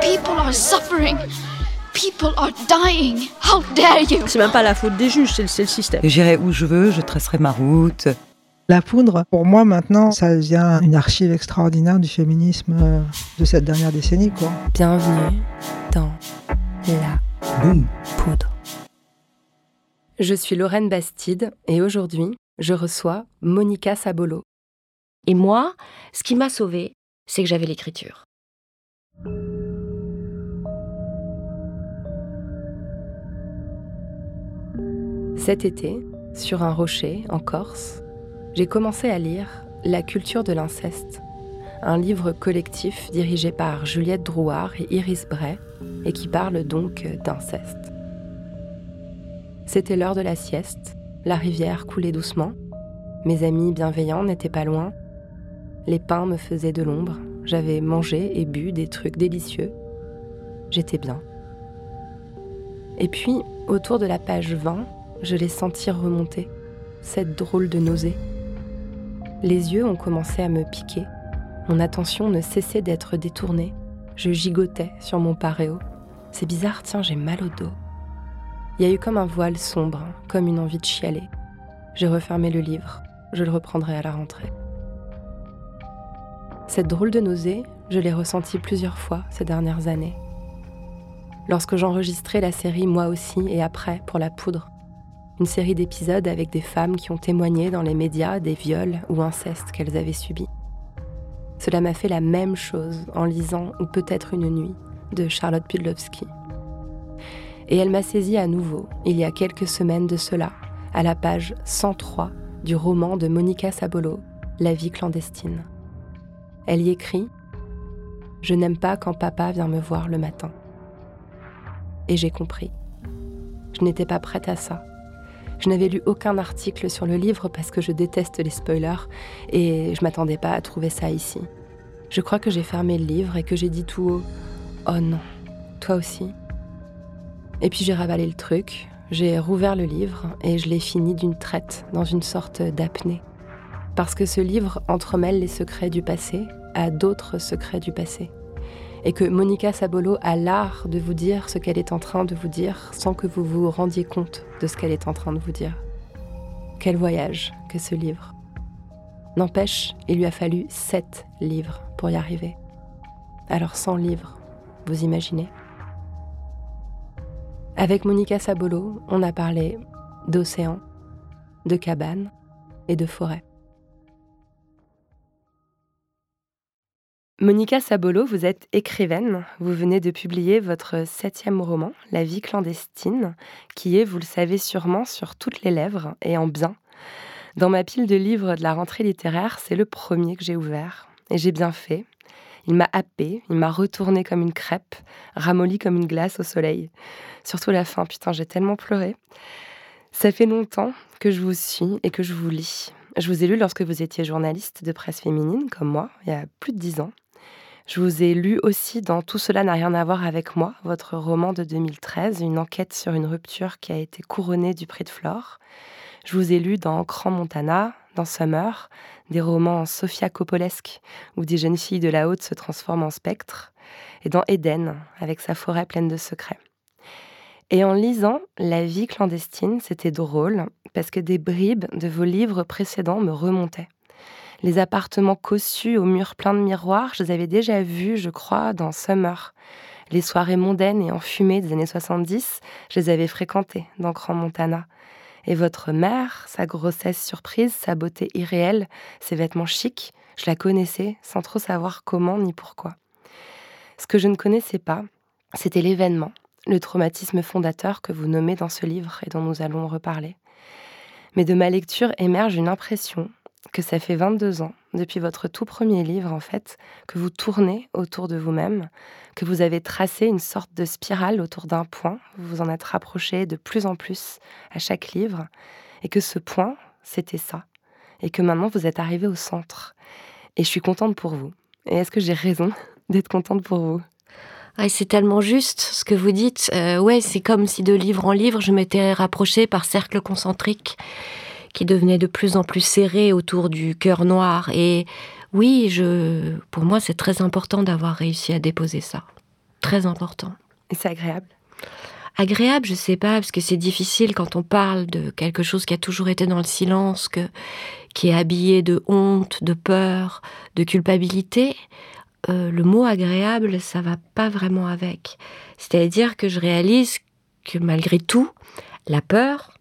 People are suffering. People are dying. How dare you? C'est même pas la faute des juges, c'est le, c'est le système. J'irai où je veux, je tracerai ma route. La poudre, pour moi maintenant, ça devient une archive extraordinaire du féminisme euh, de cette dernière décennie. Quoi. Bienvenue dans La Boum. Poudre. Je suis Lorraine Bastide et aujourd'hui, je reçois Monica Sabolo. Et moi, ce qui m'a sauvée, c'est que j'avais l'écriture. Cet été, sur un rocher en Corse, j'ai commencé à lire La culture de l'inceste, un livre collectif dirigé par Juliette Drouard et Iris Bray et qui parle donc d'inceste. C'était l'heure de la sieste, la rivière coulait doucement, mes amis bienveillants n'étaient pas loin, les pins me faisaient de l'ombre, j'avais mangé et bu des trucs délicieux, j'étais bien. Et puis, autour de la page 20, je les sentis remonter, cette drôle de nausée. Les yeux ont commencé à me piquer. Mon attention ne cessait d'être détournée. Je gigotais sur mon paréo. C'est bizarre, tiens, j'ai mal au dos. Il y a eu comme un voile sombre, comme une envie de chialer. J'ai refermé le livre. Je le reprendrai à la rentrée. Cette drôle de nausée, je l'ai ressentie plusieurs fois ces dernières années. Lorsque j'enregistrais la série Moi aussi et après pour la poudre, une série d'épisodes avec des femmes qui ont témoigné dans les médias des viols ou incestes qu'elles avaient subis. Cela m'a fait la même chose en lisant Ou peut-être une nuit de Charlotte Pudlowski. Et elle m'a saisi à nouveau, il y a quelques semaines de cela, à la page 103 du roman de Monica Sabolo, La vie clandestine. Elle y écrit Je n'aime pas quand papa vient me voir le matin. Et j'ai compris. Je n'étais pas prête à ça. Je n'avais lu aucun article sur le livre parce que je déteste les spoilers et je m'attendais pas à trouver ça ici. Je crois que j'ai fermé le livre et que j'ai dit tout haut Oh non, toi aussi Et puis j'ai ravalé le truc, j'ai rouvert le livre et je l'ai fini d'une traite, dans une sorte d'apnée. Parce que ce livre entremêle les secrets du passé à d'autres secrets du passé. Et que Monica Sabolo a l'art de vous dire ce qu'elle est en train de vous dire sans que vous vous rendiez compte de ce qu'elle est en train de vous dire. Quel voyage que ce livre. N'empêche, il lui a fallu sept livres pour y arriver. Alors 100 livres, vous imaginez? Avec Monica Sabolo, on a parlé d'océan, de cabane et de forêt. Monica Sabolo, vous êtes écrivaine. Vous venez de publier votre septième roman, La vie clandestine, qui est, vous le savez sûrement, sur toutes les lèvres et en bien. Dans ma pile de livres de la rentrée littéraire, c'est le premier que j'ai ouvert. Et j'ai bien fait. Il m'a happé, il m'a retourné comme une crêpe, ramolli comme une glace au soleil. Surtout la fin, putain, j'ai tellement pleuré. Ça fait longtemps que je vous suis et que je vous lis. Je vous ai lu lorsque vous étiez journaliste de presse féminine, comme moi, il y a plus de dix ans. Je vous ai lu aussi dans Tout cela n'a rien à voir avec moi, votre roman de 2013, une enquête sur une rupture qui a été couronnée du prix de Flore. Je vous ai lu dans Cran Montana, dans Summer, des romans Sophia Coppolesque, où des jeunes filles de la haute se transforment en spectres, et dans Éden, avec sa forêt pleine de secrets. Et en lisant La vie clandestine, c'était drôle, parce que des bribes de vos livres précédents me remontaient. Les appartements cossus aux murs pleins de miroirs, je les avais déjà vus, je crois, dans Summer. Les soirées mondaines et enfumées des années 70, je les avais fréquentées dans Grand Montana. Et votre mère, sa grossesse surprise, sa beauté irréelle, ses vêtements chics, je la connaissais sans trop savoir comment ni pourquoi. Ce que je ne connaissais pas, c'était l'événement, le traumatisme fondateur que vous nommez dans ce livre et dont nous allons reparler. Mais de ma lecture émerge une impression, que ça fait 22 ans, depuis votre tout premier livre en fait, que vous tournez autour de vous-même, que vous avez tracé une sorte de spirale autour d'un point, vous vous en êtes rapproché de plus en plus à chaque livre, et que ce point, c'était ça, et que maintenant vous êtes arrivé au centre. Et je suis contente pour vous. Et est-ce que j'ai raison d'être contente pour vous? C'est tellement juste ce que vous dites. Euh, ouais, c'est comme si de livre en livre, je m'étais rapprochée par cercles concentriques qui devenaient de plus en plus serrés autour du cœur noir. Et oui, je, pour moi, c'est très important d'avoir réussi à déposer ça. Très important. Et c'est agréable? Agréable, je sais pas, parce que c'est difficile quand on parle de quelque chose qui a toujours été dans le silence, que, qui est habillé de honte, de peur, de culpabilité. Euh, le mot agréable, ça va pas vraiment avec. C'est-à-dire que je réalise que malgré tout, la peur,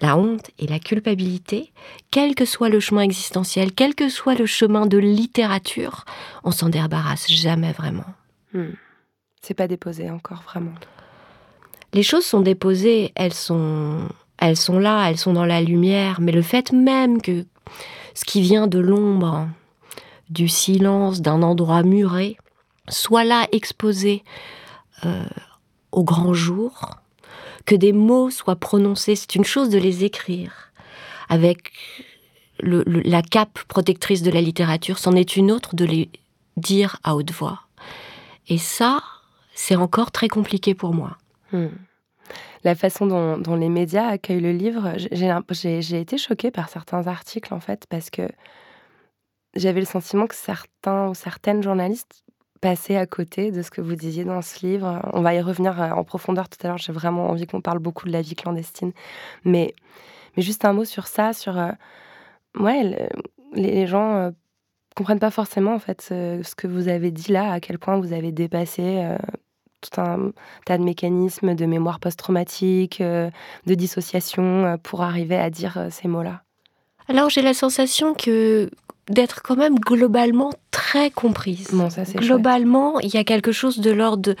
la honte et la culpabilité, quel que soit le chemin existentiel, quel que soit le chemin de littérature, on s'en débarrasse jamais vraiment. Hmm. C'est pas déposé encore vraiment. Les choses sont déposées, elles sont, elles sont là, elles sont dans la lumière, mais le fait même que ce qui vient de l'ombre, du silence d'un endroit muré, soit là exposé euh, au grand jour, que des mots soient prononcés, c'est une chose de les écrire avec la cape protectrice de la littérature, c'en est une autre de les dire à haute voix. Et ça, c'est encore très compliqué pour moi. Hmm. La façon dont, les médias accueillent le livre, j'ai été choquée par certains articles en fait, parce que j'avais le sentiment que certains ou certaines journalistes passaient à côté de ce que vous disiez dans ce livre. On va y revenir euh, en profondeur tout à l'heure. J'ai vraiment envie qu'on parle beaucoup de la vie clandestine. Mais, mais juste un mot sur ça, sur... Euh, ouais, les, gens euh, comprennent pas forcément en fait ce, que vous avez dit là, à quel point vous avez dépassé tout un tas de mécanismes de mémoire post-traumatique, de dissociation pour arriver à dire ces mots-là. Alors j'ai la sensation que d'être quand même globalement très comprise. globalement, il y a quelque chose de l'ordre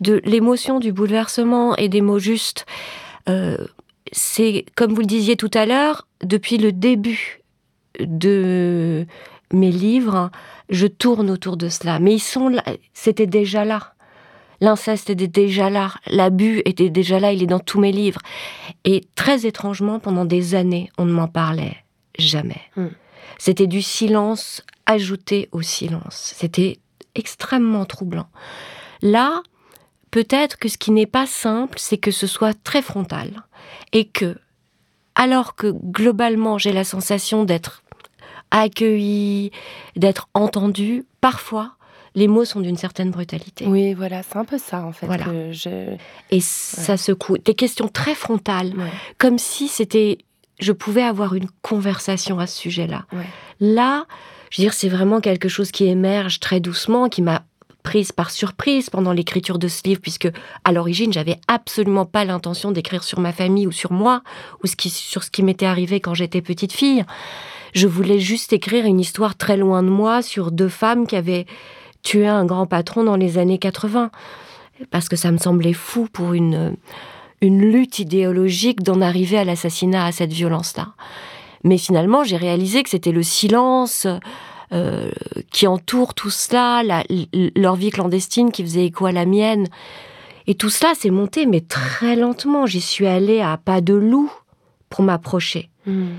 de, l'émotion, du bouleversement et des mots justes. Euh, c'est, comme vous le disiez tout à l'heure, depuis le début de mes livres, je tourne autour de cela. Mais ils sont là, c'était déjà là. L'inceste était déjà là, l'abus était déjà là, il est dans tous mes livres. Et très étrangement, pendant des années, on ne m'en parlait jamais. Hmm. C'était du silence ajouté au silence. C'était extrêmement troublant. Là, peut-être que ce qui n'est pas simple, c'est que ce soit très frontal et que, alors que globalement j'ai la sensation d'être accueilli, d'être entendu, parfois les mots sont d'une certaine brutalité. Oui, voilà, c'est un peu ça en fait. Et ça secoue. Des questions très frontales, comme si c'était je pouvais avoir une conversation à ce sujet-là. Là, je veux dire, c'est vraiment quelque chose qui émerge très doucement, qui m'a prise par surprise pendant l'écriture de ce livre, puisque à l'origine, j'avais absolument pas l'intention d'écrire sur ma famille ou sur moi, ou ce qui, sur ce qui m'était arrivé quand j'étais petite fille. Je voulais juste écrire une histoire très loin de moi sur deux femmes qui avaient tué un grand patron dans les années 80, parce que ça me semblait fou pour une une lutte idéologique d'en arriver à l'assassinat, à cette violence-là. Mais finalement, j'ai réalisé que c'était le silence euh, qui entoure tout cela, leur vie clandestine qui faisait écho à la mienne. Et tout cela s'est monté, mais très lentement. J'y suis allée à pas de loup pour m'approcher. Hmm.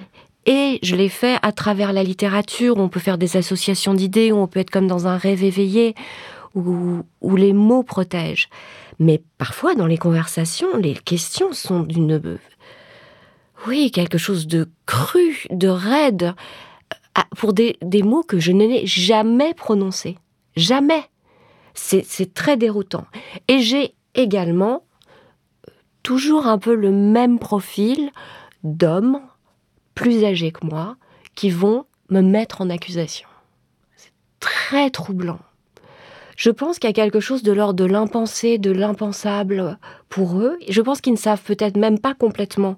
Et je l'ai fait à travers la littérature, où on peut faire des associations d'idées, où on peut être comme dans un rêve éveillé, où, où les mots protègent. Mais parfois, dans les conversations, les questions sont d'une... Oui, quelque chose de cru, de raide, euh, pour des, mots que je n'ai jamais prononcés. Jamais. C'est très déroutant. Et j'ai également euh, toujours un peu le même profil d'hommes plus âgés que moi qui vont me mettre en accusation. C'est très troublant. Je pense qu'il y a quelque chose de l'ordre de l'impensé, de l'impensable pour eux. je pense qu'ils ne savent peut-être même pas complètement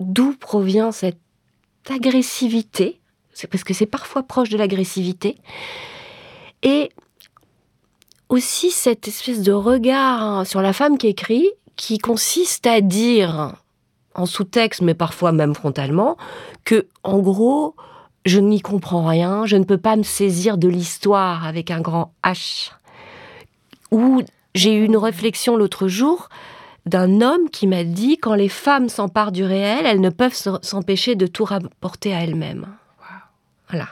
d'où provient cette agressivité. Parce que c'est parfois proche de l'agressivité. Et aussi cette espèce de regard sur la femme qui écrit, qui consiste à dire, en sous-texte, mais parfois même frontalement, que, en gros, je n'y comprends rien, je ne peux pas me saisir de l'histoire avec un grand H. Ou j'ai eu une réflexion l'autre jour d'un homme qui m'a dit quand les femmes s'emparent du réel, elles ne peuvent s'empêcher de tout rapporter à elles-mêmes. Voilà.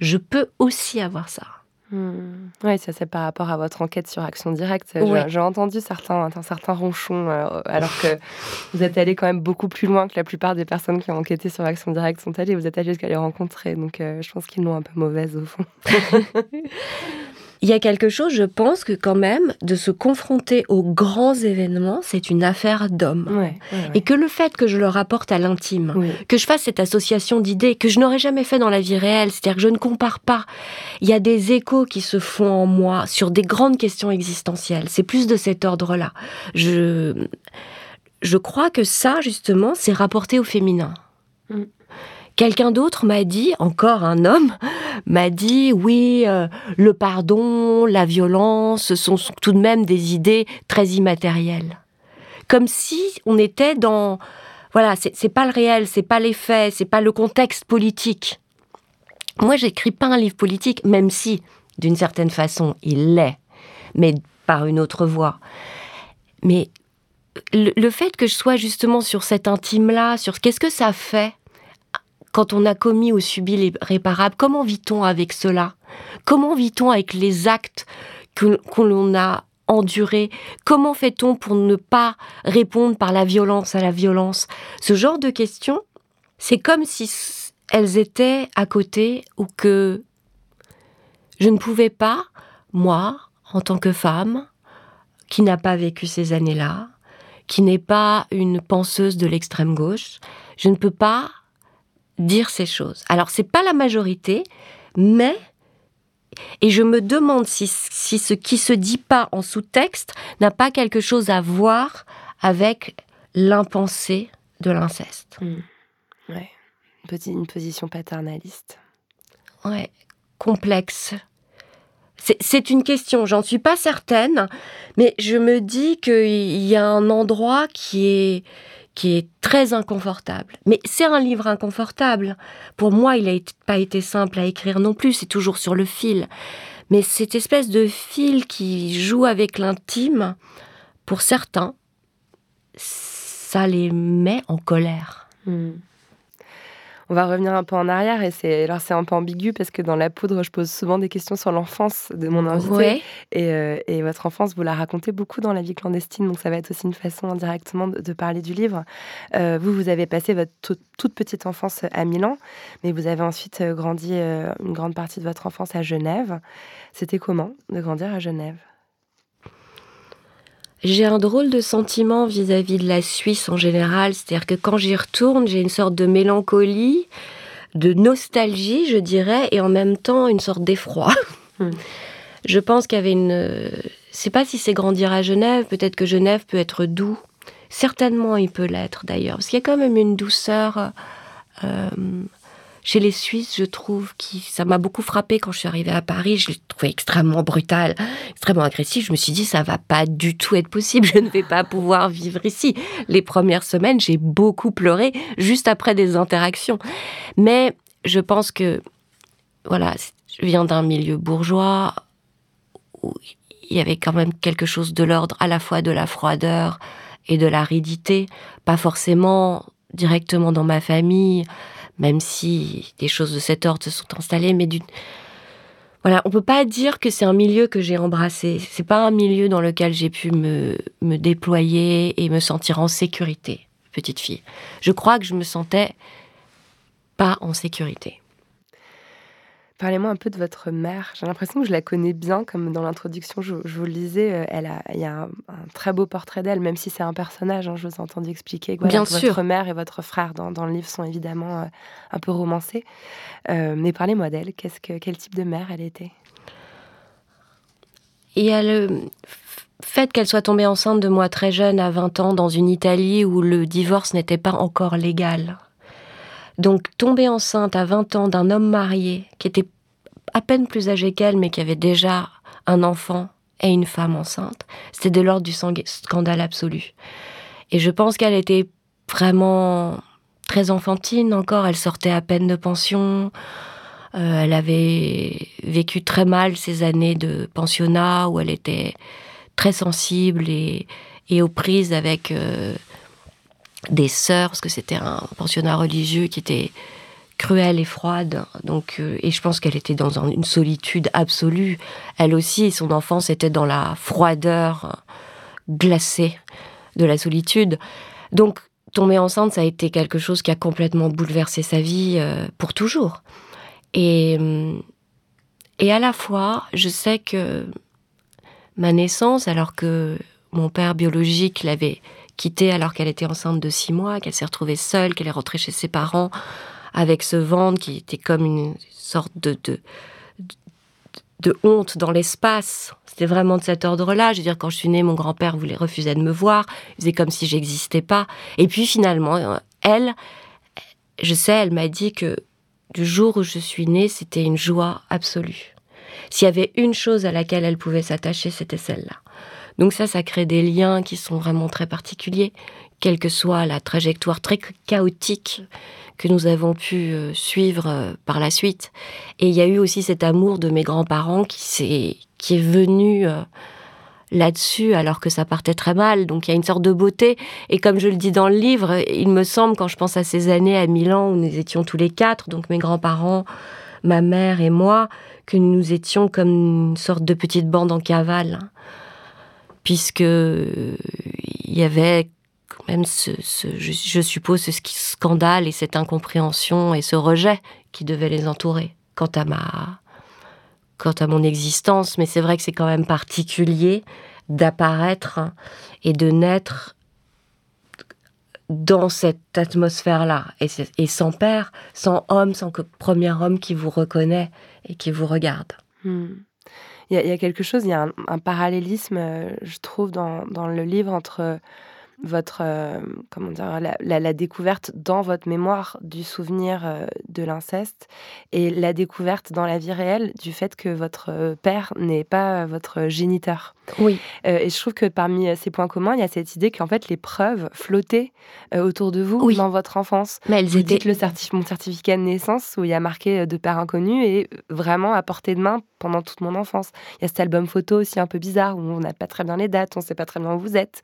Je peux aussi avoir ça. Hmm. Oui, ça c'est par rapport à votre enquête sur Action Directe. J'ai entendu certains, certains ronchons, euh, alors que vous êtes allé quand même beaucoup plus loin que la plupart des personnes qui ont enquêté sur Action Directe sont allées. Vous êtes allé jusqu'à les rencontrer, donc euh, je pense qu'ils l'ont un peu mauvaise au fond. Il y a quelque chose, je pense que quand même, de se confronter aux grands événements, c'est une affaire d'hommes. Et que le fait que je le rapporte à l'intime, que je fasse cette association d'idées que je n'aurais jamais fait dans la vie réelle, c'est-à-dire que je ne compare pas, il y a des échos qui se font en moi sur des grandes questions existentielles. C'est plus de cet ordre-là. Je, je crois que ça, justement, c'est rapporté au féminin. Mm. Quelqu'un d'autre m'a dit, encore un homme, m'a dit oui, euh, le pardon, la violence sont tout de même des idées très immatérielles. Comme si on était dans voilà, c'est pas le réel, c'est pas les faits, c'est pas le contexte politique. Moi, j'écris pas un livre politique, même si, d'une certaine façon, il l'est, mais par une autre voie. Mais le, le, fait que je sois justement sur cet intime-là, sur qu'est-ce que ça fait quand on a commis ou subi l'irréparable, comment vit-on avec cela? Comment vit-on avec les actes que, l'on a endurés? Comment fait-on pour ne pas répondre par la violence à la violence? Ce genre de questions, c'est comme si elles étaient à côté ou que je ne pouvais pas, moi, en tant que femme, qui n'a pas vécu ces années-là, qui n'est pas une penseuse de l'extrême gauche, je ne peux pas dire ces choses. Alors, c'est pas la majorité, mais et je me demande si, ce qui se dit pas en sous-texte n'a pas quelque chose à voir avec l'impensé de l'inceste. Mmh. Ouais. Une, position paternaliste. Ouais, complexe. C'est une question, j'en suis pas certaine, mais je me dis qu'il y a un endroit qui est qui est très inconfortable. Mais c'est un livre inconfortable. Pour moi, il n'a pas été simple à écrire non plus, c'est toujours sur le fil. Mais cette espèce de fil qui joue avec l'intime, pour certains, ça les met en colère. Hmm. On va revenir un peu en arrière et c'est alors c'est un peu ambigu parce que dans la poudre, je pose souvent des questions sur l'enfance de mon invité euh, et, votre enfance, vous la racontez beaucoup dans la vie clandestine, donc ça va être aussi une façon indirectement de, parler du livre. Euh, vous, vous avez passé votre toute, petite enfance à Milan, mais vous avez ensuite euh, grandi une grande partie de votre enfance à Genève. C'était comment de grandir à Genève? J'ai un drôle de sentiment vis-à-vis de la Suisse en général, c'est-à-dire que quand j'y retourne, j'ai une sorte de mélancolie, de nostalgie, je dirais, et en même temps une sorte d'effroi. Hmm. Je pense qu'il y avait une... Je sais pas si c'est grandir à Genève, peut-être que Genève peut être doux. Certainement, il peut l'être d'ailleurs, parce qu'il y a quand même une douceur euh, chez les Suisses, je trouve, qui ça m'a beaucoup frappé quand je suis arrivée à Paris. Je l'ai trouvé extrêmement brutal, extrêmement agressif. Je me suis dit, ça va pas du tout être possible. Je ne vais pas pouvoir vivre ici. Les premières semaines, j'ai beaucoup pleuré juste après des interactions. Mais je pense que, voilà, je viens d'un milieu bourgeois où il y avait quand même quelque chose de l'ordre à la fois de la froideur et de l'aridité, pas forcément directement dans ma famille, même si des choses de cet ordre se sont installées, mais d'une voilà, on peut pas dire que c'est un milieu que j'ai embrassé. C'est pas un milieu dans lequel j'ai pu me, me déployer et me sentir en sécurité, petite fille. Je crois que je me sentais pas en sécurité. Parlez-moi un peu de votre mère. J'ai l'impression que je la connais bien, comme dans l'introduction, je, vous le disais, euh, elle a, il y a un, très beau portrait d'elle, même si c'est un personnage. Hein, je vous ai entendu expliquer que bien votre mère et votre frère dans, dans, le livre sont évidemment euh, un peu romancés. Euh, mais parlez-moi d'elle. Qu'est-ce que, quel type de mère elle était? Il y a le fait qu'elle soit tombée enceinte de moi très jeune, à 20 ans, dans une Italie où le divorce n'était pas encore légal. Donc tomber enceinte à 20 ans d'un homme marié qui était à peine plus âgé qu'elle mais qui avait déjà un enfant et une femme enceinte, c'était de l'ordre du scandale absolu. Et je pense qu'elle était vraiment très enfantine encore. Elle sortait à peine de pension. Euh, elle avait vécu très mal ces années de pensionnat où elle était très sensible et, aux prises avec euh, des sœurs, parce que c'était un pensionnat religieux qui était cruel et froide. Donc, euh, et je pense qu'elle était dans une solitude absolue. Elle aussi, son enfance était dans la froideur glacée de la solitude. Donc, tomber enceinte, ça a été quelque chose qui a complètement bouleversé sa vie pour toujours. Et, euh, et à la fois, je sais que ma naissance, alors que mon père biologique l'avait quittée alors qu'elle était enceinte de six mois, qu'elle s'est retrouvée seule, qu'elle est rentrée chez ses parents avec ce ventre qui était comme une sorte de, de, honte dans l'espace. C'était vraiment de cet ordre-là. Je veux dire, quand je suis née, mon grand-père voulait refuser de me voir. Il faisait comme si j'existais pas. Et puis finalement, elle, je sais, elle m'a dit que du jour où je suis née, c'était une joie absolue. S'il y avait une chose à laquelle elle pouvait s'attacher, c'était celle-là. Donc ça, ça crée des liens qui sont vraiment très particuliers, quelle que soit la trajectoire très chaotique que nous avons pu euh, suivre euh, par la suite. Et il y a eu aussi cet amour de mes grands-parents qui, est, qui est venu euh, là-dessus alors que ça partait très mal. Donc il y a une sorte de beauté. Et comme je le dis dans le livre, il me semble, quand je pense à ces années à Milan où nous étions tous les quatre, donc mes grands-parents, ma mère et moi, que nous étions comme une sorte de petite bande en cavale. Puisque il y avait quand même ce, je, suppose, ce scandale et cette incompréhension et ce rejet qui devait les entourer quant à ma quant à mon existence, mais c'est vrai que c'est quand même particulier d'apparaître et de naître dans cette atmosphère-là, et, sans père, sans homme, sans premier homme qui vous reconnaît et qui vous regarde. Hmm. Il, y a, quelque chose, il y a un, parallélisme, euh, je trouve, dans, dans, le livre entre votre euh, comment dire la, découverte dans votre mémoire du souvenir euh, de l'inceste et la découverte dans la vie réelle du fait que votre euh, père n'est pas votre géniteur. Oui. et je trouve que parmi ces points communs, il y a cette idée qu'en fait les preuves flottaient autour de vous dans votre enfance. Mais elles vous étaient dites le mon certificat de naissance où il y a marqué de père inconnu et vraiment à portée de main pendant toute mon enfance. Il y a cet album photo aussi un peu bizarre où on n'a pas très bien les dates, on ne sait pas très bien où vous êtes.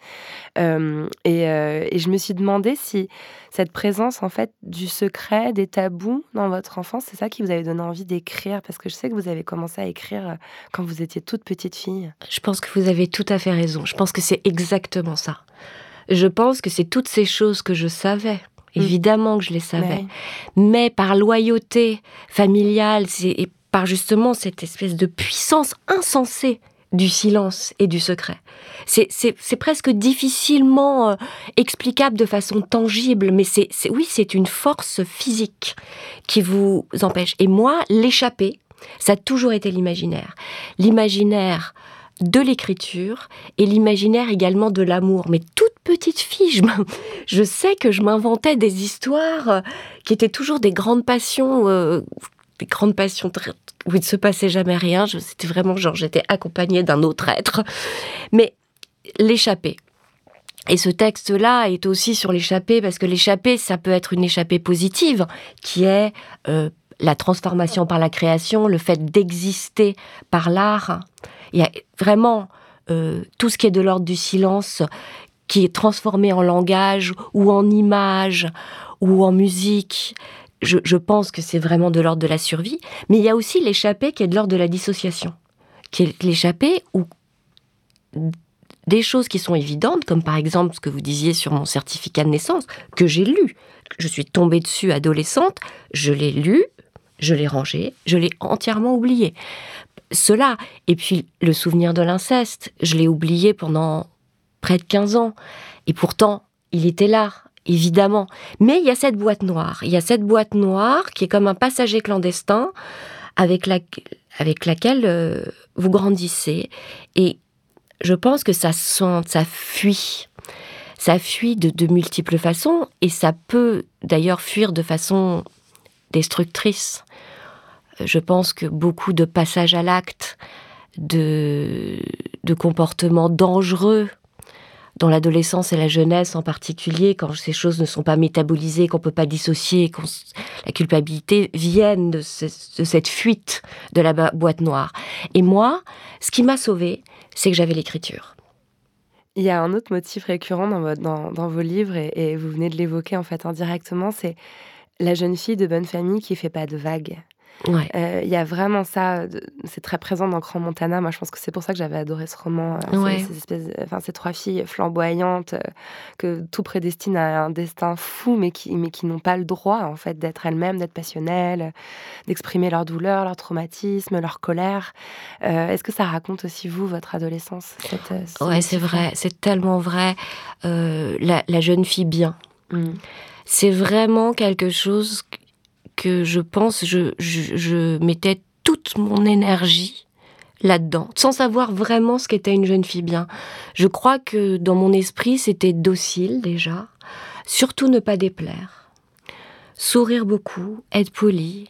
Euh, euh, et, je me suis demandé si cette présence en fait du secret, des tabous dans votre enfance, c'est ça qui vous avait donné envie d'écrire? Parce que je sais que vous avez commencé à écrire euh, quand vous étiez toute petite fille. Je pense que vous avez tout à fait raison. Je pense que c'est exactement ça. Je pense que c'est toutes ces choses que je savais. Mmh. Évidemment que je les savais. Mais par loyauté familiale, et par justement cette espèce de puissance insensée du silence et du secret. C'est presque difficilement euh, explicable de façon tangible, mais c'est oui, c'est une force physique qui vous empêche. Et moi, l'échapper, ça a toujours été l'imaginaire. L'imaginaire de l'écriture et l'imaginaire également de l'amour. Mais toute petite fille, je, sais que je m'inventais des histoires euh, qui étaient toujours des grandes passions euh, des grandes passions où il ne se passait jamais rien. C'était vraiment genre, j'étais accompagnée d'un autre être. Mais l'échappée. Et ce texte-là est aussi sur l'échappée, parce que l'échappée, ça peut être une échappée positive, qui est euh, la transformation par la création, le fait d'exister par l'art. Il y a vraiment euh, tout ce qui est de l'ordre du silence, qui est transformé en langage ou en image ou en musique je, pense que c'est vraiment de l'ordre de la survie, mais il y a aussi l'échappée qui est de l'ordre de la dissociation, qui est l'échappée où des choses qui sont évidentes, comme par exemple ce que vous disiez sur mon certificat de naissance, que j'ai lu. Je suis tombée dessus adolescente, je l'ai lu, je l'ai rangé, je l'ai entièrement oublié. Cela, et puis le souvenir de l'inceste, je l'ai oublié pendant près de 15 ans. Et pourtant, il était là, évidemment. Mais il y a cette boîte noire. Il y a cette boîte noire qui est comme un passager clandestin avec, la, avec laquelle euh, vous grandissez. Et je pense que ça, sent, ça fuit. Ça fuit de, de multiples façons et ça peut d'ailleurs fuir de façon destructrice. Je pense que beaucoup de passages à l'acte, de, de comportements dangereux dans l'adolescence et la jeunesse en particulier, quand ces choses ne sont pas métabolisées, qu'on peut pas dissocier, la culpabilité vienne de, cette fuite de la boîte noire. Et moi, ce qui m'a sauvée, c'est que j'avais l'écriture. Il y a un autre motif récurrent dans, dans, vos livres, et, et, vous venez de l'évoquer en fait indirectement, c'est la jeune fille de bonne famille qui fait pas de vagues. Euh, il y a vraiment ça, c'est très présent dans Grand Montana. Moi, je pense que c'est pour ça que j'avais adoré ce roman. Euh, ces, espèces, enfin, ces trois filles flamboyantes euh, que tout prédestine à un destin fou, mais qui, mais qui n'ont pas le droit, en fait, d'être elles-mêmes, d'être passionnelles, d'exprimer leur douleur, leur traumatisme, leur colère. Est-ce que ça raconte aussi, vous, votre adolescence cette, Ouais, c'est vrai, c'est tellement vrai. La, jeune fille bien. Mmh. C'est vraiment quelque chose que je pense, je, mettais toute mon énergie là-dedans, sans savoir vraiment ce qu'était une jeune fille bien. Je crois que dans mon esprit, c'était docile déjà, surtout ne pas déplaire, sourire beaucoup, être poli,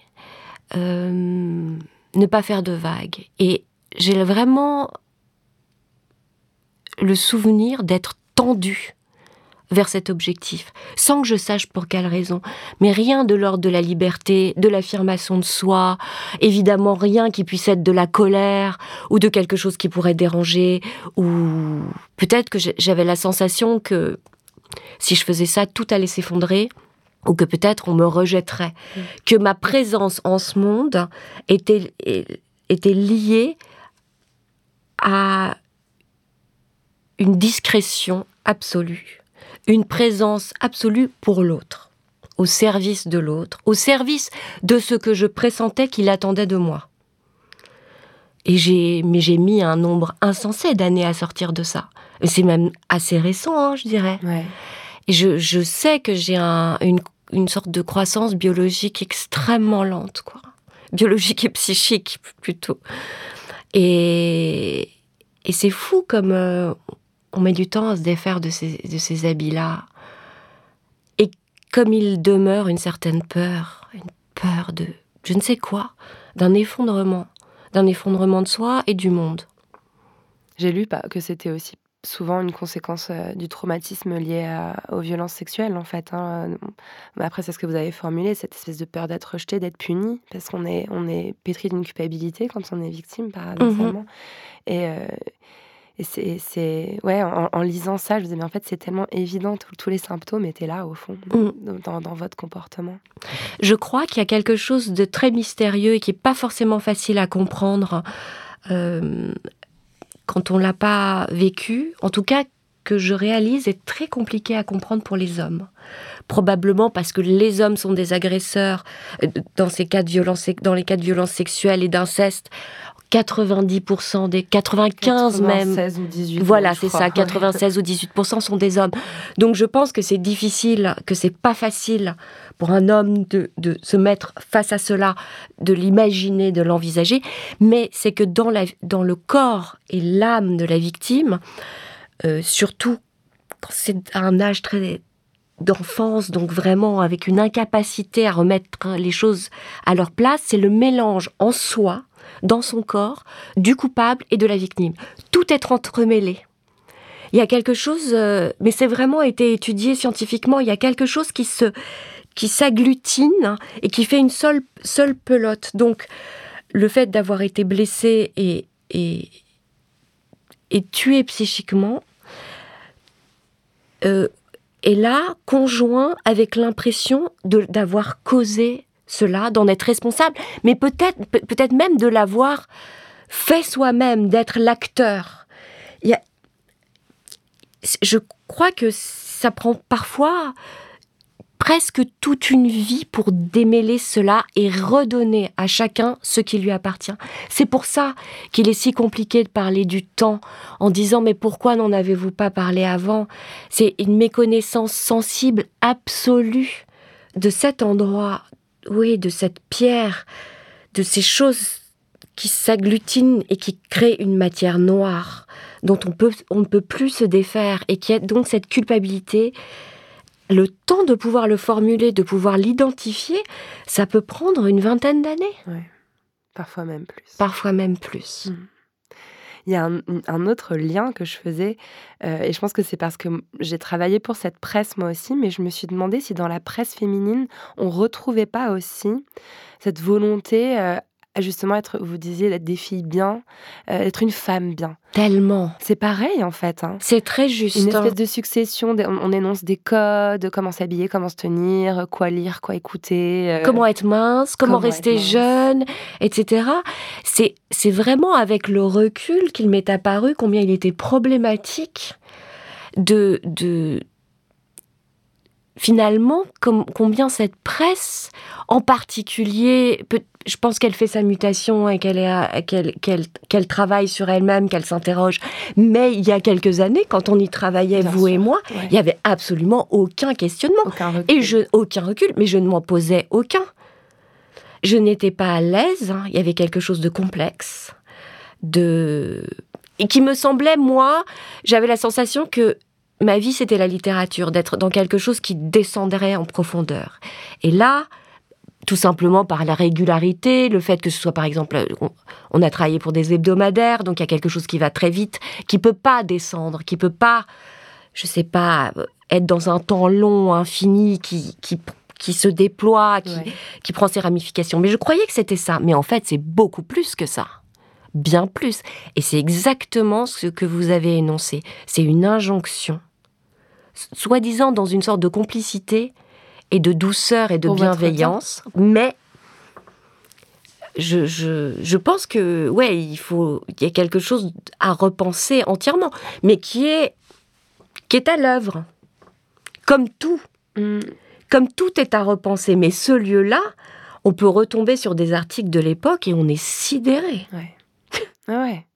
euh, ne pas faire de vagues. Et j'ai vraiment le souvenir d'être tendue vers cet objectif, sans que je sache pour quelle raison. Mais rien de l'ordre de la liberté, de l'affirmation de soi, évidemment rien qui puisse être de la colère ou de quelque chose qui pourrait déranger, ou peut-être que j'avais la sensation que si je faisais ça, tout allait s'effondrer, ou que peut-être on me rejetterait, mm. que ma présence en ce monde était, était liée à une discrétion absolue une présence absolue pour l'autre, au service de l'autre, au service de ce que je pressentais qu'il attendait de moi. Et j'ai, mais j'ai mis un nombre insensé d'années à sortir de ça. C'est même assez récent, hein, je dirais. Et je, sais que j'ai une, une sorte de croissance biologique extrêmement lente, quoi. Biologique et psychique, plutôt. Et, et c'est fou comme euh, on met du temps à se défaire de ces, de ces habits-là. Et comme il demeure une certaine peur, une peur de je ne sais quoi, d'un effondrement, d'un effondrement de soi et du monde. J'ai lu que c'était aussi souvent une conséquence euh, du traumatisme lié aux violences sexuelles, en fait. Hein. Après, c'est ce que vous avez formulé, cette espèce de peur d'être rejeté, d'être puni, parce qu'on est, on est pétri d'une culpabilité quand on est victime, paradoxalement. Mhm. Et, euh, et c'est, ouais, en, lisant ça, je me disais, mais en fait, c'est tellement évident, tous les symptômes étaient là, au fond, mm. dans, votre comportement. Je crois qu'il y a quelque chose de très mystérieux et qui n'est pas forcément facile à comprendre euh, quand on l'a pas vécu. En tout cas, que je réalise est très compliqué à comprendre pour les hommes. Probablement parce que les hommes sont des agresseurs euh, dans, ces cas de violence, dans les cas de violence sexuelle et d'inceste. 90% des 95 même. ou 18. Voilà, c'est ça. 96 ou 18% sont des hommes. Donc je pense que c'est difficile, que c'est pas facile pour un homme de, se mettre face à cela, de l'imaginer, de l'envisager. Mais c'est que dans, la, dans le corps et l'âme de la victime, euh, surtout quand c'est à un âge très d'enfance, donc vraiment avec une incapacité à remettre les choses à leur place, c'est le mélange en soi dans son corps du coupable et de la victime. Tout est entremêlé. Il y a quelque chose, euh, mais c'est vraiment été étudié scientifiquement, il y a quelque chose qui se qui s'agglutine et qui fait une seule, seule pelote. Donc, le fait d'avoir été blessé et, et, et tué psychiquement euh, est là, conjoint avec l'impression d'avoir causé cela, d'en être responsable, mais peut-être peut-être même de l'avoir fait soi-même, d'être l'acteur. Je crois que ça prend parfois presque toute une vie pour démêler cela et redonner à chacun ce qui lui appartient. C'est pour ça qu'il est si compliqué de parler du temps en disant mais pourquoi n'en avez-vous pas parlé avant? C'est une méconnaissance sensible absolue de cet endroit oui, de cette pierre, de ces choses qui s'agglutinent et qui créent une matière noire dont on, peut, on ne peut plus se défaire et qui a donc cette culpabilité. Le temps de pouvoir le formuler, de pouvoir l'identifier, ça peut prendre une vingtaine d'années. Oui, parfois même plus. Parfois même plus. Mmh. Il y a un, autre lien que je faisais, euh, et je pense que c'est parce que j'ai travaillé pour cette presse moi aussi, mais je me suis demandé si dans la presse féminine, on retrouvait pas aussi cette volonté euh, justement être, vous disiez, d'être des filles bien, euh, être une femme bien. Tellement. C'est pareil en fait. Hein. C'est très juste. Une espèce de succession, on, énonce des codes, comment s'habiller, comment se tenir, quoi lire, quoi écouter. Euh, comment être mince, comment, rester jeune, etc. C'est, c'est vraiment avec le recul qu'il m'est apparu combien il était problématique de, de, finalement, combien cette presse, en particulier, je pense qu'elle fait sa mutation et qu'elle travaille sur elle-même, qu'elle s'interroge. Mais il y a quelques années, quand on y travaillait, vous et moi, il n'y avait absolument aucun questionnement. et je, aucun recul, mais je ne m'en posais aucun. Je n'étais pas à l'aise, hein. il y avait quelque chose de complexe, de... Et qui me semblait, moi, j'avais la sensation que ma vie, c'était la littérature, d'être dans quelque chose qui descendrait en profondeur. Et là, tout simplement par la régularité, le fait que ce soit par exemple, on, a travaillé pour des hebdomadaires, donc il y a quelque chose qui va très vite, qui peut pas descendre, qui peut pas, je sais pas, être dans un temps long, infini, qui, qui, qui se déploie, qui, qui prend ses ramifications. Mais je croyais que c'était ça. Mais en fait, c'est beaucoup plus que ça. Bien plus. Et c'est exactement ce que vous avez énoncé. C'est une injonction, soi-disant dans une sorte de complicité et de douceur et de bienveillance, mais je, je, je, pense que ouais, il faut il y a quelque chose à repenser entièrement, mais qui est qui est à l'œuvre, comme tout, mm. comme tout est à repenser. Mais ce lieu-là, on peut retomber sur des articles de l'époque et on est sidéré. Ouais. Ah ouais.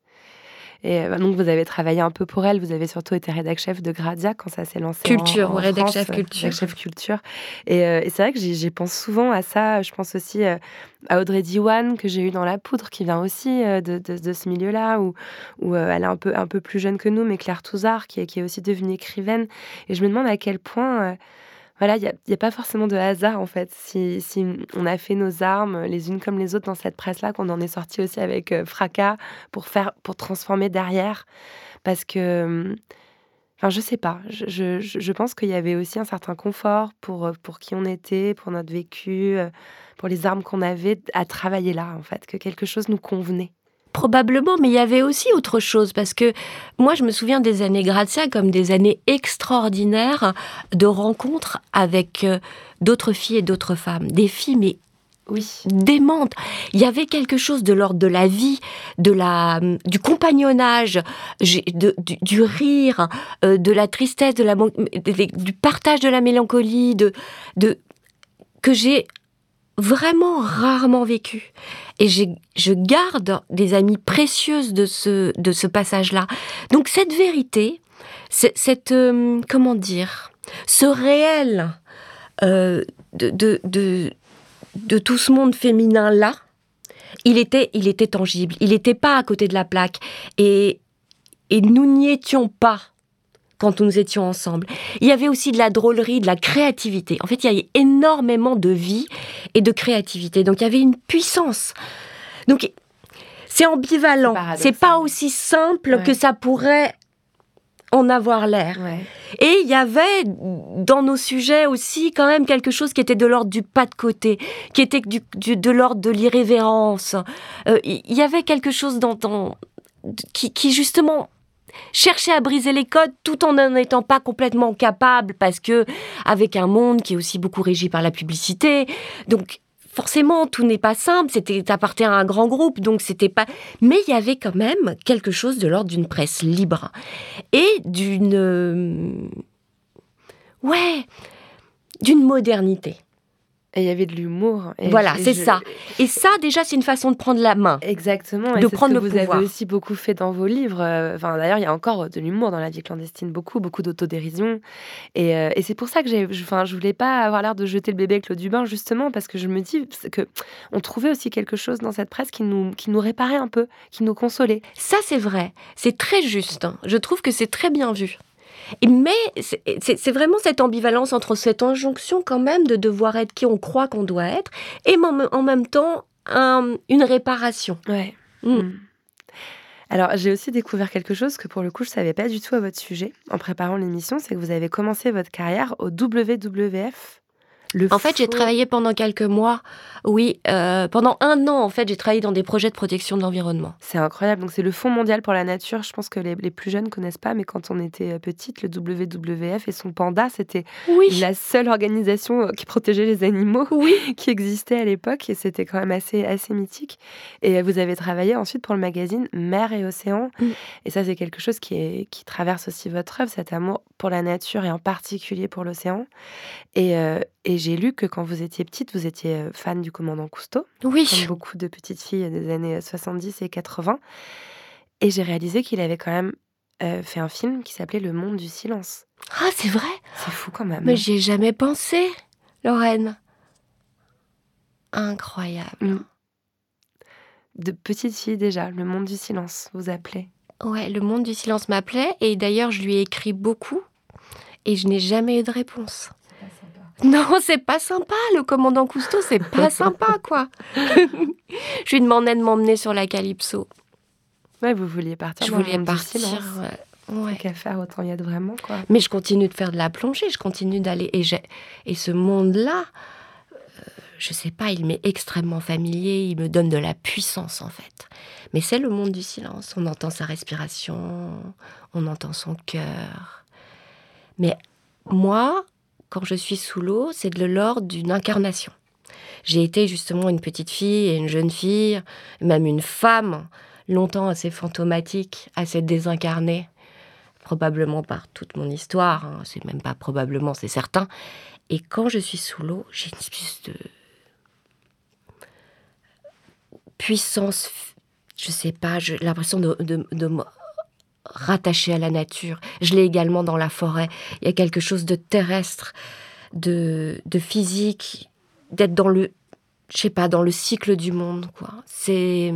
Et euh, donc, vous avez travaillé un peu pour elle. Vous avez surtout été rédac chef de Gradia quand ça s'est lancé. Culture, en, rédac chef culture. chef culture. Et, euh, et c'est vrai que j'y pense souvent à ça. Je pense aussi euh, à Audrey Diwan que j'ai eu dans La Poudre, qui vient aussi de, de, ce milieu-là, où, où elle est un peu, un peu plus jeune que nous, mais Claire Touzard, qui, qui est aussi devenue écrivaine. Et je me demande à quel point voilà, il n'y a, pas forcément de hasard en fait. Si, on a fait nos armes les unes comme les autres dans cette presse-là, qu'on en est sorti aussi avec euh, fracas pour faire, pour transformer derrière, parce que, hum, enfin, je sais pas. Je, je, je pense qu'il y avait aussi un certain confort pour euh, pour qui on était, pour notre vécu, euh, pour les armes qu'on avait à travailler là en fait, que quelque chose nous convenait. Probablement, mais il y avait aussi autre chose, parce que moi, je me souviens des années Grazia comme des années extraordinaires de rencontres avec euh, d'autres filles et d'autres femmes. Des filles, mais oui. démentes. Il y avait quelque chose de l'ordre de la vie, de la, du compagnonnage, du, rire, euh, de la tristesse, de la, du partage de la mélancolie, de, de que j'ai vraiment rarement vécu. Et je garde des amies précieuses de ce, de ce passage-là. Donc cette vérité, cette, euh, comment dire, ce réel euh, de, de, de, de, tout ce monde féminin-là, il était, il était tangible. Il n'était pas à côté de la plaque. Et, et nous n'y étions pas quand nous étions ensemble. Il y avait aussi de la drôlerie, de la créativité. En fait, il y avait énormément de vie et de créativité. Donc, il y avait une puissance. Donc, c'est ambivalent. C'est pas aussi simple que ça pourrait en avoir l'air. Et il y avait dans nos sujets aussi quand même quelque chose qui était de l'ordre du pas de côté, qui était du, de l'ordre de l'irrévérence. Euh, il y avait quelque chose dans, dans qui, qui justement chercher à briser les codes tout en n'en étant pas complètement capable parce que avec un monde qui est aussi beaucoup régi par la publicité, donc forcément tout n'est pas simple, c'était appartient à un grand groupe donc c'était pas mais il y avait quand même quelque chose de l'ordre d'une presse libre et d'une ouais d'une modernité. Et il y avait de l'humour. Voilà, c'est ça. Et ça, déjà, c'est une façon de prendre la main. Exactement. De prendre ce que le vous avez aussi beaucoup fait dans vos livres. Euh, enfin, d'ailleurs, il y a encore de l'humour dans la vie clandestine, beaucoup, beaucoup d'autodérision. Et, euh, et c'est pour ça que j'ai, enfin, je voulais pas avoir l'air de jeter le bébé avec l'eau du bain, justement, parce que je me dis que on trouvait aussi quelque chose dans cette presse qui nous, qui nous réparait un peu, qui nous consolait. Ça, c'est vrai. C'est très juste. Hein. Je trouve que c'est très bien vu. Mais c'est vraiment cette ambivalence entre cette injonction quand même de devoir être qui on croit qu'on doit être et en même temps une réparation. Ouais. Mm. Mm. Alors, j'ai aussi découvert quelque chose que pour le coup, je ne savais pas du tout à votre sujet en préparant l'émission, c'est que vous avez commencé votre carrière au WWF en fait, j'ai travaillé pendant quelques mois, oui, euh, pendant un an, en fait, j'ai travaillé dans des projets de protection de l'environnement. C'est incroyable. Donc, c'est le Fonds mondial pour la nature. Je pense que les, plus jeunes ne connaissent pas, mais quand on était euh, petite, le WWF et son panda, c'était la seule organisation euh, qui protégeait les animaux qui existait à l'époque. Et c'était quand même assez, assez mythique. Et vous avez travaillé ensuite pour le magazine Mer et Océan. Mm. Et ça, c'est quelque chose qui, est, qui traverse aussi votre œuvre, cet amour pour la nature et en particulier pour l'océan. Et, et j'ai lu que quand vous étiez petite, vous étiez euh, fan du commandant Cousteau. Oui. Comme beaucoup de petites filles des années 70 et 80. Et j'ai réalisé qu'il avait quand même euh, fait un film qui s'appelait Le Monde du Silence. Ah, c'est vrai? C'est fou quand même. Mais j'y ai jamais pensé, Lorraine. Incroyable. Mm. De petite fille déjà, Le Monde du Silence vous appelait. Ouais, Le Monde du Silence m'appelait. Et d'ailleurs, je lui ai écrit beaucoup. Et je n'ai jamais eu de réponse. Non, c'est pas sympa, le commandant Cousteau, c'est pas sympa, quoi. je lui demandais de m'emmener sur la Calypso. Ouais, vous vouliez partir. Je voulais partir. Ouais. Qu'à faire, autant y être vraiment, quoi. Mais je continue de faire de la plongée, je continue d'aller. Et, et ce monde-là, euh, je sais pas, il m'est extrêmement familier, il me donne de la puissance, en fait. Mais c'est le monde du silence. On entend sa respiration, on entend son cœur. Mais moi, quand je suis sous l'eau, c'est de l'ordre d'une incarnation. J'ai été justement une petite fille et une jeune fille, même une femme, longtemps assez fantomatique, assez désincarnée, probablement par toute mon histoire, hein. c'est même pas probablement, c'est certain. Et quand je suis sous l'eau, j'ai une espèce de puissance, je sais pas, j'ai l'impression de, de, rattaché à la nature. Je l'ai également dans la forêt. Il y a quelque chose de terrestre, de, de physique, d'être dans le, je sais pas, dans le cycle du monde, quoi. C'est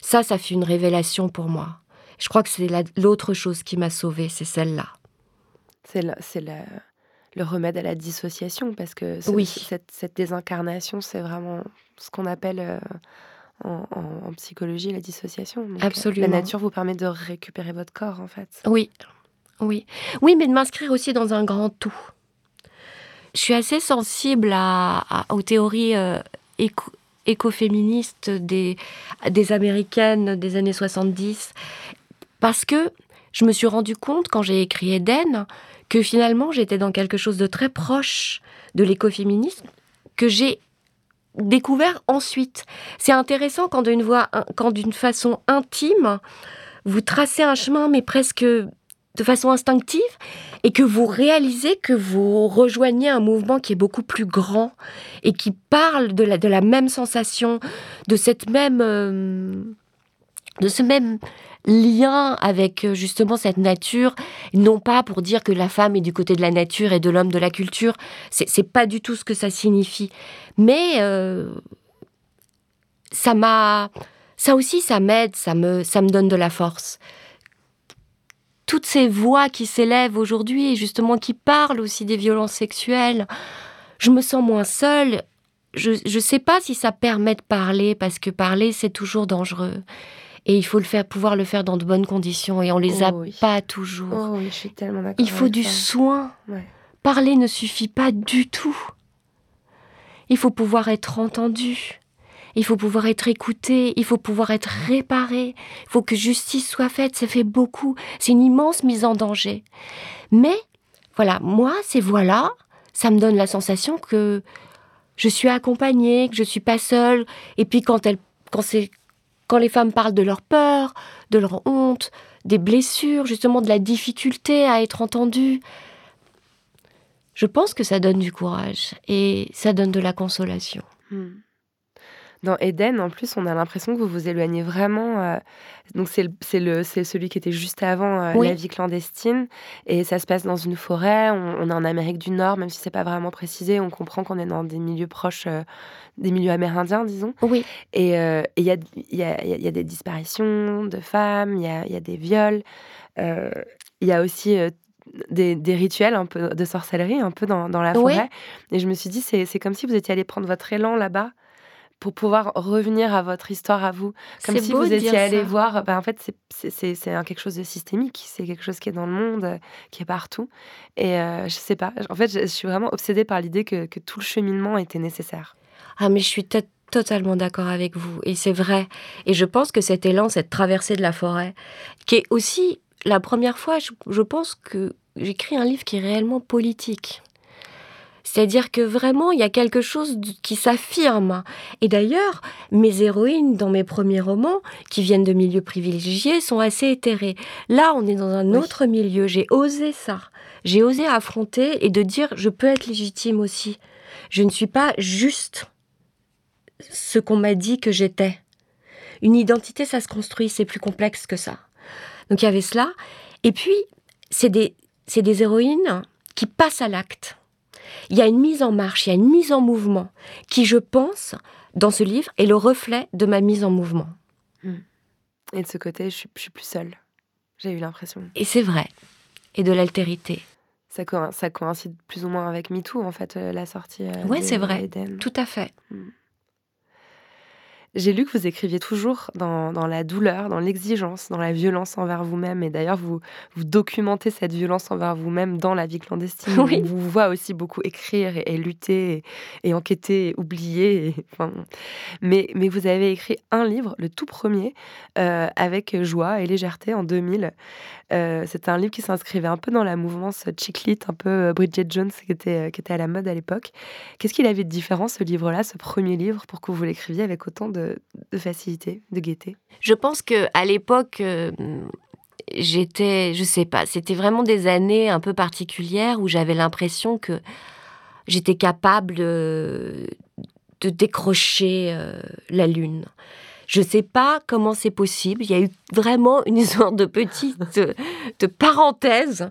ça, ça fait une révélation pour moi. Je crois que c'est l'autre chose qui m'a sauvée, c'est celle-là. C'est le remède à la dissociation, parce que oui. cette, cette, désincarnation, c'est vraiment ce qu'on appelle euh, en, psychologie la dissociation. Euh, Absolument. La nature vous permet de récupérer votre corps, en fait. Oui, oui. Oui, mais de m'inscrire aussi dans un grand tout. Je suis assez sensible à, aux théories euh, écoféministes des, des Américaines des années 70, parce que je me suis rendu compte, quand j'ai écrit Eden, que finalement j'étais dans quelque chose de très proche de l'écoféminisme, que j'ai découvert ensuite. C'est intéressant quand d'une voix, quand d'une façon intime, vous tracez un chemin, mais presque de façon instinctive, et que vous réalisez que vous rejoignez un mouvement qui est beaucoup plus grand et qui parle de la, même sensation, de cette même, euh, de ce même lien avec euh, justement cette nature, non pas pour dire que la femme est du côté de la nature et de l'homme de la culture, c'est pas du tout ce que ça signifie. Mais euh, ça m'a, ça aussi, ça m'aide, ça me, ça me donne de la force. Toutes ces voix qui s'élèvent aujourd'hui et justement qui parlent aussi des violences sexuelles, je me sens moins seule. Je ne sais pas si ça permet de parler parce que parler c'est toujours dangereux. Et il faut le faire, pouvoir le faire dans de bonnes conditions et on les a oh pas toujours. Oh oui, je suis tellement d'accord. Il faut du soin. Parler ne suffit pas du tout. Il faut pouvoir être entendu. Il faut pouvoir être écouté, il faut pouvoir être réparé, il faut que justice soit faite, ça fait beaucoup, c'est une immense mise en danger. Mais voilà, moi, ces voix-là, ça me donne la sensation que je suis accompagnée, que je suis pas seule. Et puis quand elles, quand c'est quand les femmes parlent de leur peur, de leur honte, des blessures, justement de la difficulté à être entendues, je pense que ça donne du courage et ça donne de la consolation. Hmm. Dans Eden, en plus, on a l'impression que vous vous éloignez vraiment. Euh, donc, c'est le, celui qui était juste avant euh, la vie clandestine. Et ça se passe dans une forêt. On, est en Amérique du Nord, même si c'est pas vraiment précisé. On comprend qu'on est dans des milieux proches, euh, des milieux amérindiens, disons. Oui. Et il y, a, y, a, y, a, des disparitions de femmes, il y a, y a, des viols. Il y a aussi des, des, rituels un peu de sorcellerie, un peu dans, dans la forêt. Et je me suis dit, c'est comme si vous étiez allé prendre votre élan là-bas pour pouvoir revenir à votre histoire à vous. Comme si vous étiez allé voir. Ben, en fait, c'est quelque chose de systémique. C'est quelque chose qui est dans le monde, euh, qui est partout. Et euh, je sais pas. En fait, je, suis vraiment obsédée par l'idée que, que, tout le cheminement était nécessaire. Ah, mais je suis totalement d'accord avec vous. Et c'est vrai. Et je pense que cet élan, cette traversée de la forêt, qui est aussi la première fois, je, je pense que j'écris un livre qui est réellement politique. C'est-à-dire que vraiment, il y a quelque chose qui s'affirme. Et d'ailleurs, mes héroïnes dans mes premiers romans, qui viennent de milieux privilégiés, sont assez éthérées. Là, on est dans un autre milieu. J'ai osé ça. J'ai osé affronter et de dire, je peux être légitime aussi. Je ne suis pas juste ce qu'on m'a dit que j'étais. Une identité, ça se construit, c'est plus complexe que ça. Donc il y avait cela. Et puis, c'est des, des héroïnes qui passent à l'acte il y a une mise en marche, il y a une mise en mouvement qui, je pense, dans ce livre, est le reflet de ma mise en mouvement. Et de ce côté, je suis, suis plus seule. J'ai eu l'impression. Et c'est vrai. Et de l'altérité. Ça, ça, coïncide plus ou moins avec MeToo, en fait, euh, la sortie. Euh, oui, c'est vrai. Tout à fait. Hmm. J'ai lu que vous écriviez toujours dans, la douleur, dans l'exigence, dans la violence envers vous-même. Et d'ailleurs, vous, vous documentez cette violence envers vous-même dans la vie clandestine. Oui. On vous voit aussi beaucoup écrire et, lutter et, enquêter, et oublier. enfin, mais, mais vous avez écrit un livre, le tout premier, euh, avec joie et légèreté en 2000. Euh, C'était un livre qui s'inscrivait un peu dans la mouvance chick un peu euh, Bridget Jones qui était, qui était à la mode à l'époque. Qu'est-ce qu'il avait de différent, ce livre-là, ce premier livre, pour que vous l'écriviez avec autant de facilité, de gaieté? Je pense que à l'époque, euh, j'étais, je sais pas, c'était vraiment des années un peu particulières où j'avais l'impression que j'étais capable de, décrocher euh, la lune. Je ne sais pas comment c'est possible. Il y a eu vraiment une sorte de petite de parenthèse.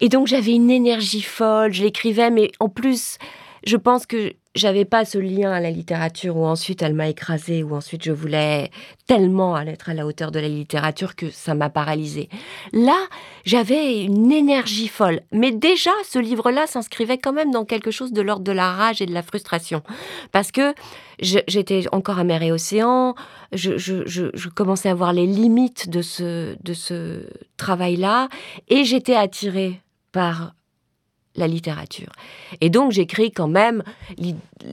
Et donc j'avais une énergie folle. Je l'écrivais, mais en plus, je pense que j'avais pas ce lien à la littérature où ensuite elle m'a écrasée, où ensuite je voulais tellement être à la hauteur de la littérature que ça m'a paralysée. Là, j'avais une énergie folle. Mais déjà, ce livre-là s'inscrivait quand même dans quelque chose de l'ordre de la rage et de la frustration. Parce que j'étais encore à mer et océan, je, commençais à voir les limites de ce travail-là, et j'étais attirée par la littérature. Et donc j'écris quand même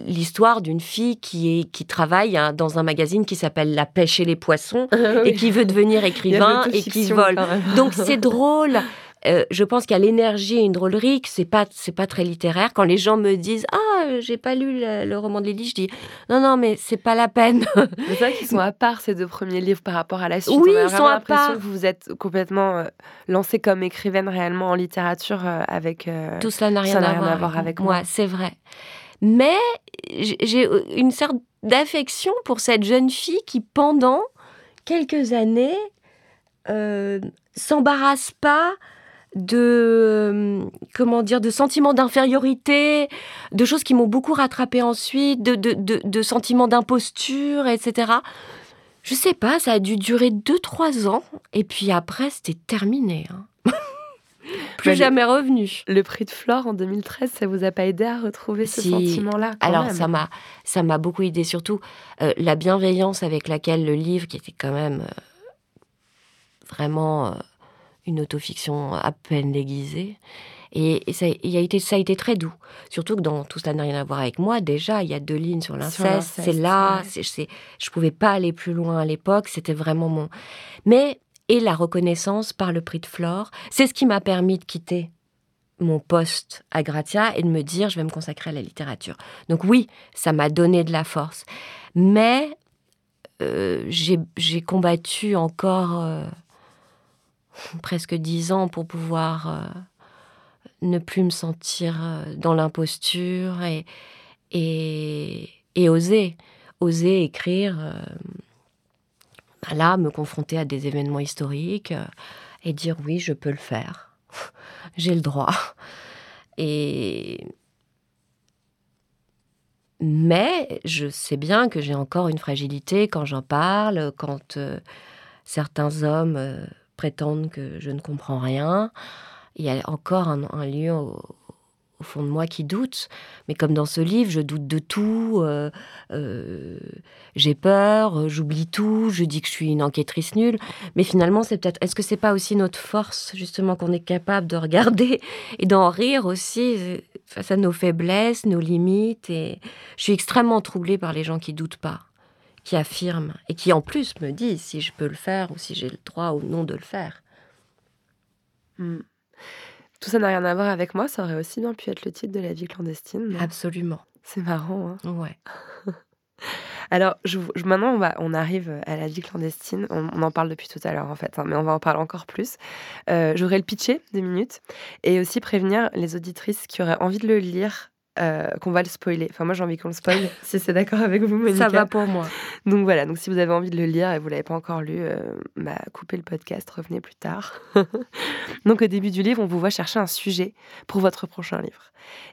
l'histoire d'une fille qui, est, qui travaille hein, dans un magazine qui s'appelle La pêche et les poissons et qui veut devenir écrivain et qui vole. Donc c'est drôle. Euh, je pense qu'il y a l'énergie et une drôlerie, que c'est pas c'est pas très littéraire. Quand les gens me disent ah j'ai pas lu le, roman de Lily, je dis non non mais c'est pas la peine. c'est vrai qu'ils sont à part ces deux premiers livres par rapport à la suite. Oui, ils sont à part. Que vous êtes complètement euh, lancée comme écrivaine réellement en littérature euh, avec. Tout cela n'a rien, à, voir avec moi. c'est vrai. Mais j'ai une sorte d'affection pour cette jeune fille qui pendant quelques années s'embarrasse pas de euh, comment dire de sentiments d'infériorité, de choses qui m'ont beaucoup rattrapé ensuite, de, de, de, sentiments d'imposture, etc. Je sais pas, ça a dû durer 2-3 ans, et puis après, c'était terminé. Hein. Plus jamais revenu. Le prix de Flore en 2013, ça vous a pas aidé à retrouver ce sentiment-là Alors ça m'a ça m'a beaucoup aidé, surtout euh, la bienveillance avec laquelle le livre, qui était quand même euh, vraiment une autofiction à peine déguisée. Et, ça, a été, ça a été très doux. Surtout que dans Tout cela n'a rien à voir avec moi, déjà, il y a deux lignes sur l'inceste. C'est là, je ne pouvais pas aller plus loin à l'époque, c'était vraiment mon... Mais, et la reconnaissance par le prix de Flore, c'est ce qui m'a permis de quitter mon poste à Gratia et de me dire, je vais me consacrer à la littérature. Donc oui, ça m'a donné de la force. Mais euh, j'ai combattu encore... Euh, presque dix ans pour pouvoir euh, ne plus me sentir euh, dans l'imposture et, et, oser, oser écrire. Euh, bah là, me confronter à des événements historiques et dire oui, je peux le faire. J'ai le droit. Et mais je sais bien que j'ai encore une fragilité quand j'en parle, quand certains hommes prétendent que je ne comprends rien. Il y a encore un, lieu au fond de moi qui doute. Mais comme dans ce livre, je doute de tout. Euh, euh, j'ai peur, j'oublie tout, je dis que je suis une enquêtrice nulle. Mais finalement, c'est peut-être. Est-ce que c'est pas aussi notre force, justement, qu'on est capable de regarder et d'en rire aussi face à nos faiblesses, nos limites? Et je suis extrêmement troublée par les gens qui doutent pas qui affirment et qui en plus me disent si je peux le faire ou si j'ai le droit ou non de le faire. Hmm. Tout ça n'a rien à voir avec moi, ça aurait aussi bien pu être le titre de la vie clandestine. Absolument. C'est marrant. Hein ouais. Alors, je, maintenant, on, va, on arrive à la vie clandestine. On, en parle depuis tout à l'heure, en fait, hein, mais on va en parler encore plus. Euh, J'aurais le pitcher deux minutes et aussi prévenir les auditrices qui auraient envie de le lire euh, qu'on va le spoiler. Enfin, moi, j'ai envie qu'on le spoil, si c'est d'accord avec vous, Monica. Ça va pour moi. Donc voilà, donc si vous avez envie de le lire et vous l'avez pas encore lu, euh, bah, coupez le podcast, revenez plus tard. donc au début du livre, on vous voit chercher un sujet pour votre prochain livre.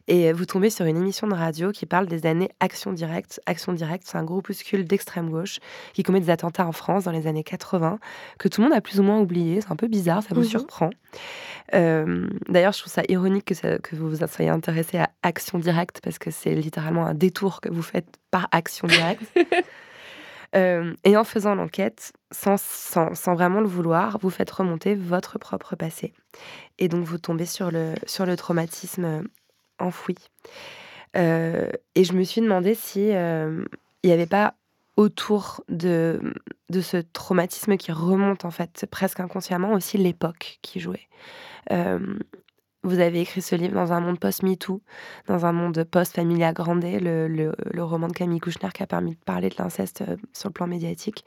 Et vous tombez sur une émission de radio qui parle des années Action Directe. Action Directe, c'est un groupuscule d'extrême gauche qui commet des attentats en France dans les années 80, que tout le monde a plus ou moins oublié. C'est un peu bizarre, ça vous mhm. surprend. Euh, d'ailleurs, je trouve ça ironique que, que vous vous soyez intéressé à Action Directe parce que c'est littéralement un détour que vous faites par Action Directe. Euh, et en faisant l'enquête, sans, sans, vraiment le vouloir, vous faites remonter votre propre passé. Et donc vous tombez sur le, sur le traumatisme enfoui. Euh, et je me suis demandé si il n'y avait pas autour de, de ce traumatisme qui remonte en fait presque inconsciemment aussi l'époque qui jouait. Vous avez écrit ce livre dans un monde post-MeToo, dans un monde post-Familia Grande, le, le, roman de Camille Kouchner qui a permis de parler de l'inceste euh, sur le plan médiatique.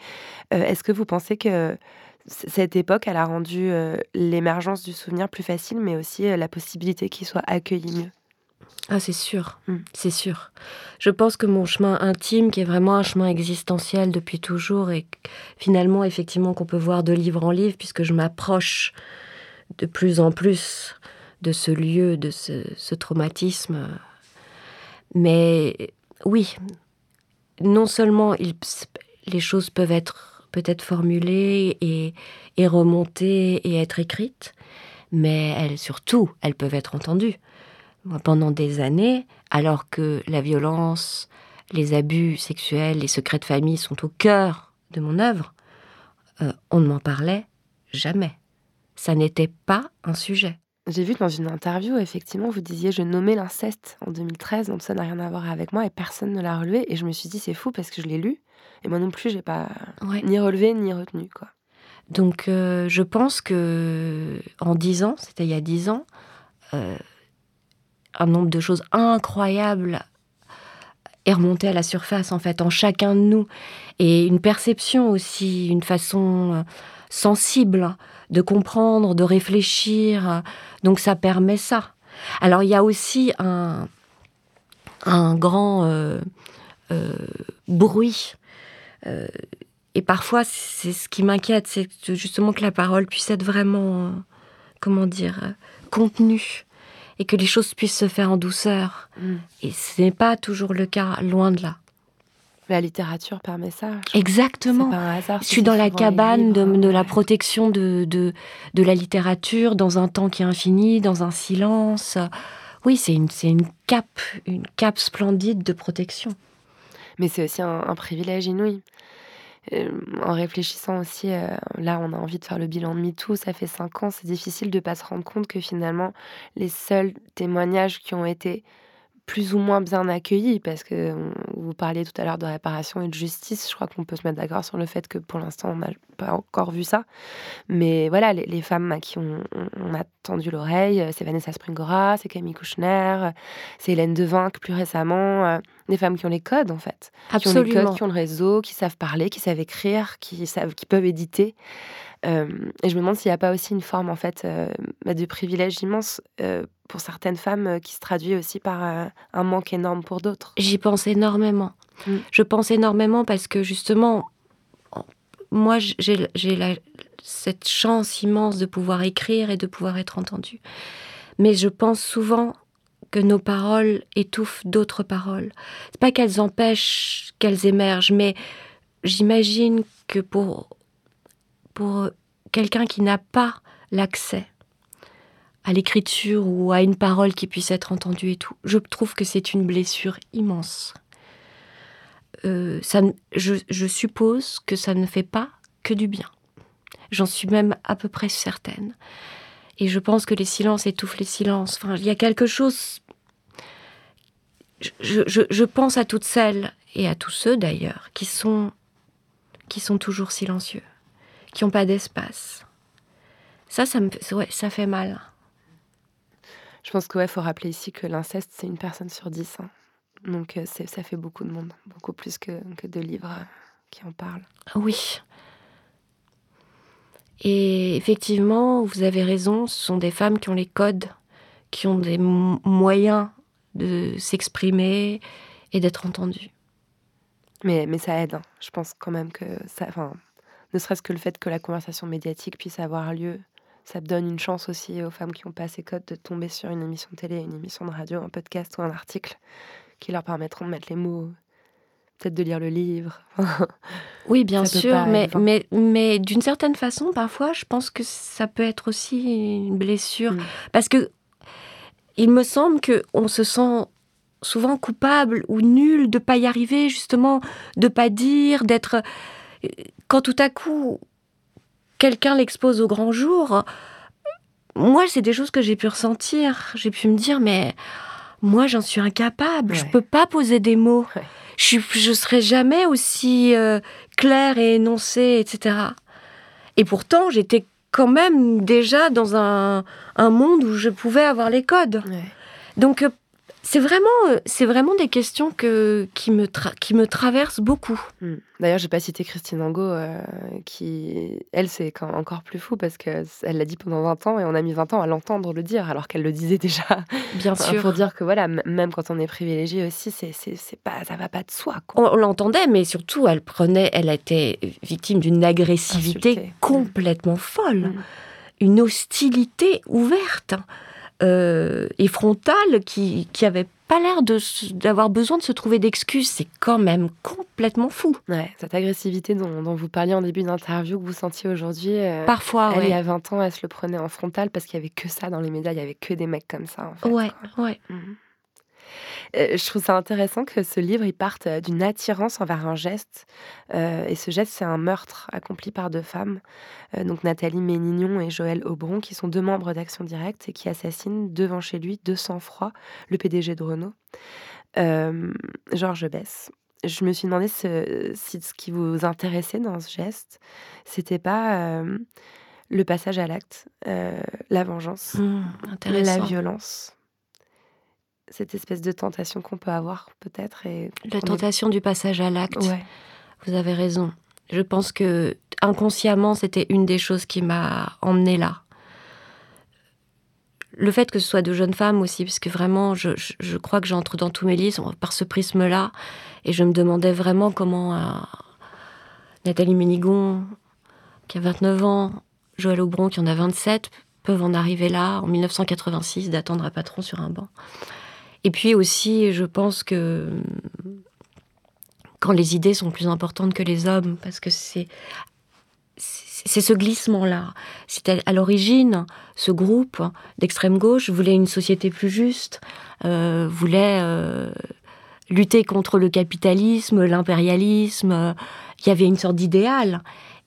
Euh, est-ce que vous pensez que cette époque, elle a rendu euh, l'émergence du souvenir plus facile, mais aussi la possibilité qu'il soit accueilli mieux? Ah, c'est sûr, mmh. c'est sûr. Je pense que mon chemin intime, qui est vraiment un chemin existentiel depuis toujours, et finalement, effectivement, qu'on peut voir de livre en livre, puisque je m'approche de plus en plus de ce lieu, de ce, traumatisme. Mais oui, non seulement les choses peuvent être peut-être formulées et, et remontées et être écrites, mais elles, surtout, elles peuvent être entendues. pendant des années, alors que la violence, les abus sexuels, les secrets de famille sont au cœur de mon œuvre, euh, on ne m'en parlait jamais. Ça n'était pas un sujet. J'ai vu dans une interview, effectivement, vous disiez je nommais l'inceste en 2013, donc ça n'a rien à voir avec moi et personne ne l'a relevé. Et je me suis dit c'est fou parce que je l'ai lu et moi non plus j'ai pas ni relevé ni retenu quoi. Donc euh, je pense que en dix ans, c'était il y a dix ans, euh, un nombre de choses incroyables est remonté à la surface en fait en chacun de nous et une perception aussi, une façon euh, sensible de comprendre, de réfléchir. Donc ça permet ça. Alors il y a aussi un, un grand euh, euh, bruit. Euh, et parfois, c'est ce qui m'inquiète, c'est justement que la parole puisse être vraiment, comment dire, contenue et que les choses puissent se faire en douceur. Mm. Et ce n'est pas toujours le cas, loin de là. La littérature permet ça. Exactement. je suis dans la cabane de, la protection de, de, la littérature, dans un temps qui est infini, dans un silence. Oui, c'est une, une cape, une cape splendide de protection. Mais c'est aussi un, privilège inouï. Euh, en réfléchissant aussi, euh, là, on a envie de faire le bilan de MeToo, ça fait cinq ans, c'est difficile de pas se rendre compte que finalement, les seuls témoignages qui ont été plus ou moins bien accueillis parce que vous parliez tout à l'heure de réparation et de justice. Je crois qu'on peut se mettre d'accord sur le fait que pour l'instant, on n'a pas encore vu ça. Mais voilà, les, femmes à qui on, a tendu l'oreille, c'est Vanessa Springora, c'est Camille Kouchner, c'est Hélène Devinck plus récemment. Euh, des femmes qui ont les codes, en fait. Absolument. Qui ont les codes, qui ont le réseau, qui savent parler, qui savent écrire, qui, savent, qui peuvent éditer. Euh, et je me demande s'il n'y a pas aussi une forme, en fait, euh, bah, de privilège immense pour certaines femmes euh, qui se traduit aussi par euh, un manque énorme pour d'autres. J'y pense énormément. Mm. Je pense énormément parce que justement, moi, j'ai cette chance immense de pouvoir écrire et de pouvoir être entendue. Mais je pense souvent que nos paroles étouffent d'autres paroles. C'est pas qu'elles empêchent qu'elles émergent, mais j'imagine que pour, pour quelqu'un qui n'a pas l'accès à l'écriture ou à une parole qui puisse être entendue et tout. Je trouve que c'est une blessure immense. Euh, ça, je, suppose que ça ne fait pas que du bien. J'en suis même à peu près certaine. Et je pense que les silences étouffent les silences. Enfin, il y a quelque chose. Je, je pense à toutes celles et à tous ceux d'ailleurs qui sont qui sont toujours silencieux, qui n'ont pas d'espace. Ça, ça me, ouais, ça fait mal. Je pense qu'il ouais, faut rappeler ici que l'inceste, c'est une personne sur dix. Hein. Donc euh, ça fait beaucoup de monde, beaucoup plus que, que de livres euh, qui en parlent. Oui. Et effectivement, vous avez raison, ce sont des femmes qui ont les codes, qui ont des moyens de s'exprimer et d'être entendues. Mais, mais ça aide, hein. je pense quand même que ça... Enfin, ne serait-ce que le fait que la conversation médiatique puisse avoir lieu, ça donne une chance aussi aux femmes qui ont pas ces codes de tomber sur une émission de télé, une émission de radio, un podcast ou un article qui leur permettront de mettre les mots, peut-être de lire le livre. oui, bien sûr, mais, mais, mais d'une certaine façon, parfois, je pense que ça peut être aussi une blessure. Mm. Parce que il me semble qu'on se sent souvent coupable ou nul de pas y arriver, justement, de pas dire, d'être. Quand tout à coup, quelqu'un l'expose au grand jour, moi, c'est des choses que j'ai pu ressentir. J'ai pu me dire, mais moi, j'en suis incapable. Je peux pas poser des mots. Je, je serai jamais aussi euh, claire et énoncée, etc. Et pourtant, j'étais quand même déjà dans un, un, monde où je pouvais avoir les codes. Donc, euh, c'est vraiment, euh, c'est vraiment des questions que, qui, me qui me traversent beaucoup. Hmm. D'ailleurs, j'ai pas cité Christine Angot, euh, qui, elle, c'est encore plus fou parce qu'elle l'a dit pendant 20 ans et on a mis 20 ans à l'entendre le dire alors qu'elle le disait déjà. Bien sûr. Pour dire que voilà, même quand on est privilégié aussi, c'est, c'est, pas, ça va pas de soi. On, l'entendait, mais surtout, elle prenait, elle était victime d'une agressivité complètement folle, hmm. une hostilité ouverte. Euh, et frontale qui, qui avait pas l'air d'avoir besoin de se trouver d'excuses. C'est quand même complètement fou. Ouais, cette agressivité dont, dont vous parliez en début d'interview, que vous sentiez aujourd'hui. Euh, Parfois, elle, il y a 20 ans, elle se le prenait en frontal parce qu'il y avait que ça dans les médias, il y avait que des mecs comme ça. En fait, ouais, ouais. Mhm. Euh, je trouve ça intéressant que ce livre il parte euh, d'une attirance envers un geste. Euh, et ce geste, c'est un meurtre accompli par deux femmes, donc Nathalie Ménignon et Joël Aubron, qui sont deux membres d'Action Directe et qui assassinent devant chez lui, de sang-froid, le PDG de Renault, Georges Bess. Je me suis demandé si ce qui vous intéressait dans ce geste, c'était pas le passage à l'acte, la vengeance, mmh, la violence cette espèce de tentation qu'on peut avoir peut-être. Et La tentation du passage à l'acte. Ouais. Vous avez raison. Je pense que inconsciemment, c'était une des choses qui m'a emmenée là. Le fait que ce soit de jeunes femmes aussi, parce que vraiment, je, je, crois que j'entre dans tous mes livres par ce prisme-là, et je me demandais vraiment comment euh, Nathalie Ménigon, qui a 29 ans, Joël Aubron, qui en a 27, peuvent en arriver là, en 1986, d'attendre un patron sur un banc. Et puis aussi, je pense que quand les idées sont plus importantes que les hommes, parce que c'est c'est ce glissement-là. C'était à l'origine, ce groupe d'extrême gauche voulait une société plus juste, euh, voulait euh, lutter contre le capitalisme, l'impérialisme. Il y avait une sorte d'idéal.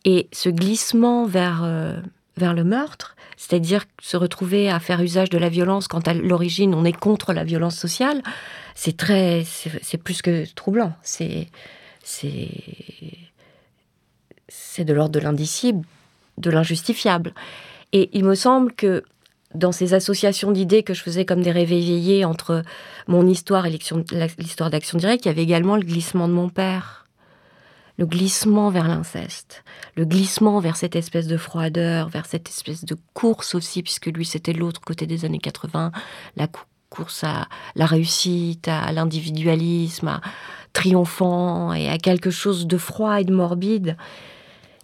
Et ce glissement vers, euh, vers le meurtre, c'est-à-dire se retrouver à faire usage de la violence quand à l'origine on est contre la violence sociale, c'est très, c'est plus que troublant. C'est, c'est, c'est de l'ordre de l'indicible, de l'injustifiable. Et il me semble que dans ces associations d'idées que je faisais comme des réveillés entre mon histoire et l'histoire d'Action Directe, il y avait également le glissement de mon père le glissement vers l'inceste, le glissement vers cette espèce de froideur, vers cette espèce de course aussi, puisque lui c'était l'autre côté des années 80, la course à la réussite, à l'individualisme, à triomphant et à quelque chose de froid et de morbide.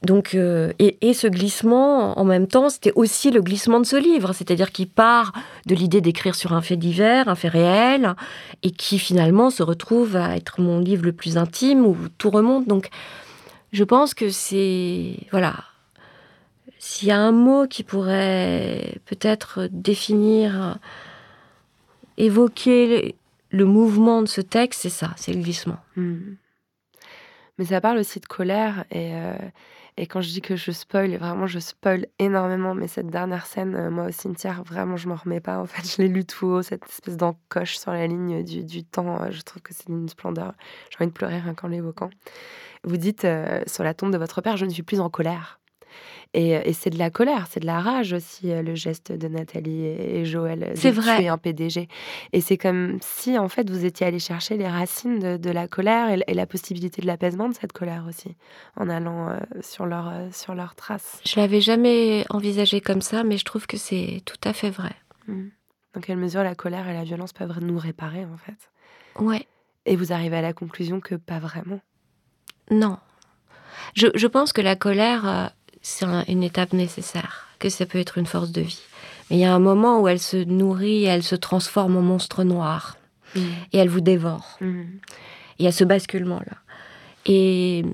Donc, euh, et, ce glissement, en même temps, c'était aussi le glissement de ce livre, c'est-à-dire qu'il part de l'idée d'écrire sur un fait divers, un fait réel, et qui finalement se retrouve à être mon livre le plus intime où tout remonte. Donc, je pense que c'est voilà, s'il y a un mot qui pourrait peut-être définir, évoquer le, mouvement de ce texte, c'est ça, c'est le glissement. Hmm. Mais ça parle aussi de colère et, euh, et quand je dis que je spoil, vraiment je spoil énormément. Mais cette dernière scène, euh, moi au cimetière, vraiment je m'en remets pas. En fait, je l'ai lu tout haut, cette espèce d'encoche sur la ligne du, temps. Euh, je trouve que c'est une splendeur. J'ai envie de pleurer rien qu'en l'évoquant. Vous dites sur la tombe de votre père, je ne suis plus en colère. Et, c'est de la colère, c'est de la rage aussi, euh, le geste de Nathalie et, Joël de c'est vrai. tuer un PDG. Et c'est comme si, en fait, vous étiez allé chercher les racines de, la colère et, la possibilité de l'apaisement de cette colère aussi, en allant euh, sur, leur, euh, sur leurs traces. Je l'avais jamais envisagé comme ça, mais je trouve que c'est tout à fait vrai. Mmh. Dans quelle mesure la colère et la violence peuvent nous réparer, en fait? Ouais. Et vous arrivez à la conclusion que pas vraiment? Non. Je, je pense que la colère, c'est une étape nécessaire, que ça peut être une force de vie. Mais il y a un moment où elle se nourrit, elle se transforme en monstre noir. Mm. Et elle vous dévore. Mm. Il y a ce basculement-là. Et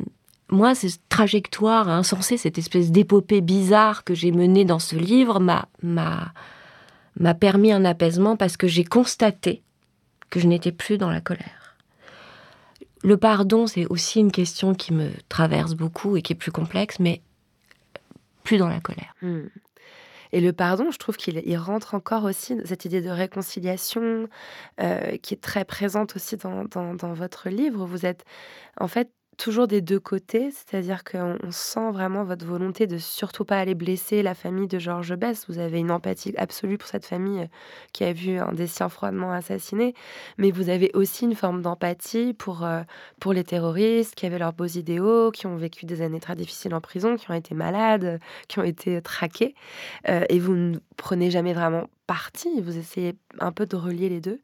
moi, cette trajectoire insensée, cette espèce d'épopée bizarre que j'ai menée dans ce livre m'a, m'a, m'a permis un apaisement parce que j'ai constaté que je n'étais plus dans la colère. Le pardon, c'est aussi une question qui me traverse beaucoup et qui est plus complexe, mais plus dans la colère. Hmm. Et le pardon, je trouve qu'il rentre encore aussi cette idée de réconciliation euh, qui est très présente aussi dans, dans, votre livre. Vous êtes en fait toujours des deux côtés, c'est-à-dire qu'on sent vraiment votre volonté de surtout pas aller blesser la famille de Georges Bess. Vous avez une empathie absolue pour cette famille euh, qui a vu un des siens froidement assassiné, mais vous avez aussi une forme d'empathie pour, euh, pour les terroristes qui avaient leurs beaux idéaux, qui ont vécu des années très difficiles en prison, qui ont été malades, qui ont été traqués, euh, et vous ne prenez jamais vraiment partie, vous essayez un peu de relier les deux.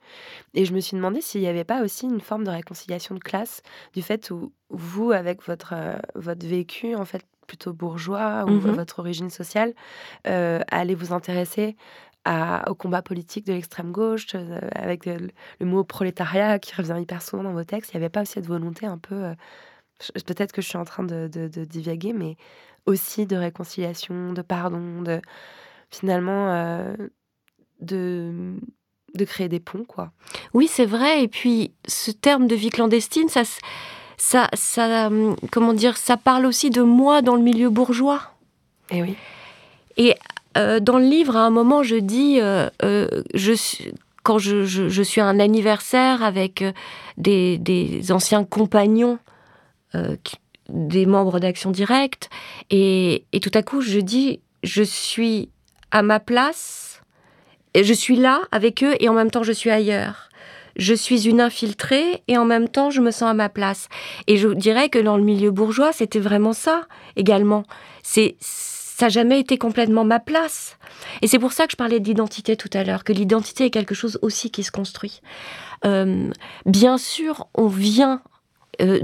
Et je me suis demandé s'il n'y avait pas aussi une forme de réconciliation de classe, du fait où vous, avec votre, euh, votre vécu, en fait, plutôt bourgeois, ou mmh votre origine sociale, euh, allez vous intéresser à, au combat politique de l'extrême gauche, euh, avec le, mot prolétariat qui revient hyper souvent dans vos textes. Il n'y avait pas aussi cette volonté un peu... Peut-être que je suis en train de, de, de, divaguer, mais aussi de réconciliation, de pardon, de finalement de, de créer des ponts, quoi. Oui, c'est vrai. Et puis, ce terme de vie clandestine, ça, ça, ça, comment dire, ça parle aussi de moi dans le milieu bourgeois. Et eh oui. Et euh, dans le livre, à un moment, je dis, euh, euh, je suis quand je, je, suis à un anniversaire avec des, des anciens compagnons, des membres d'Action Directe, et, et, tout à coup, je dis, je suis à ma place je suis là avec eux et en même temps je suis ailleurs. Je suis une infiltrée et en même temps je me sens à ma place. Et je dirais que dans le milieu bourgeois, c'était vraiment ça également. C'est ça n'a jamais été complètement ma place. Et c'est pour ça que je parlais d'identité tout à l'heure, que l'identité est quelque chose aussi qui se construit. Euh, bien sûr, on vient euh,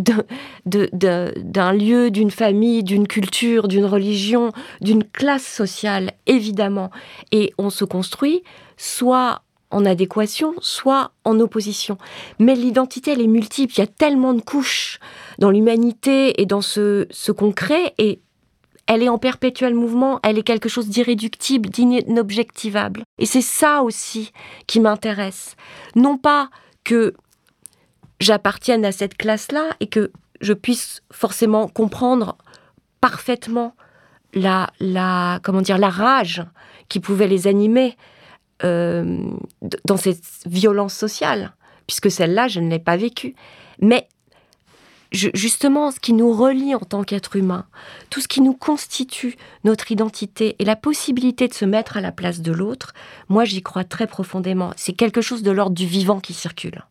d'un lieu, d'une famille, d'une culture, d'une religion, d'une classe sociale, évidemment. Et on se construit soit en adéquation, soit en opposition. Mais l'identité, elle est multiple. Il y a tellement de couches dans l'humanité et dans ce, ce qu'on crée, et elle est en perpétuel mouvement, elle est quelque chose d'irréductible, d'inobjectivable. Et c'est ça aussi qui m'intéresse. Non pas que j'appartienne à cette classe-là et que je puisse forcément comprendre parfaitement la, la, comment dire, la rage qui pouvait les animer euh, dans cette violence sociale, puisque celle-là, je ne l'ai pas vécue. Mais justement, ce qui nous relie en tant qu'être humain, tout ce qui nous constitue notre identité et la possibilité de se mettre à la place de l'autre, moi j'y crois très profondément. C'est quelque chose de l'ordre du vivant qui circule.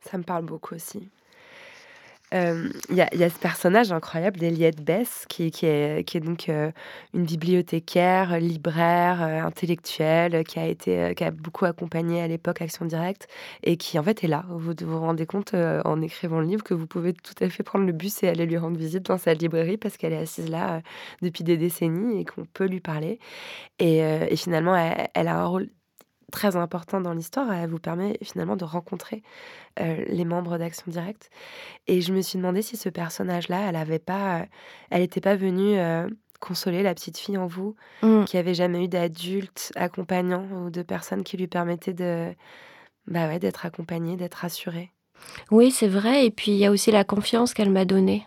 Ça me parle beaucoup aussi. Il y, a, ce personnage incroyable d'Eliette Bess, qui, qui, est, qui est donc une bibliothécaire, libraire, intellectuelle, qui a, été, qui a beaucoup accompagné à l'époque Action Directe, et qui en fait est là. Vous vous rendez compte en écrivant le livre que vous pouvez tout à fait prendre le bus et aller lui rendre visite dans sa librairie parce qu'elle est assise là depuis des décennies et qu'on peut lui parler. Et, et finalement, elle, a un rôle très important dans l'histoire. Elle vous permet finalement de rencontrer euh, les membres d'Action Directe. Et je me suis demandé si ce personnage-là, elle avait pas, elle n'était pas venue euh, consoler la petite fille en vous Mmh. qui avait jamais eu d'adulte accompagnant ou de personne qui lui permettait de, bah ouais, d'être accompagnée, d'être rassurée. Oui, c'est vrai. Et puis il y a aussi la confiance qu'elle m'a donnée.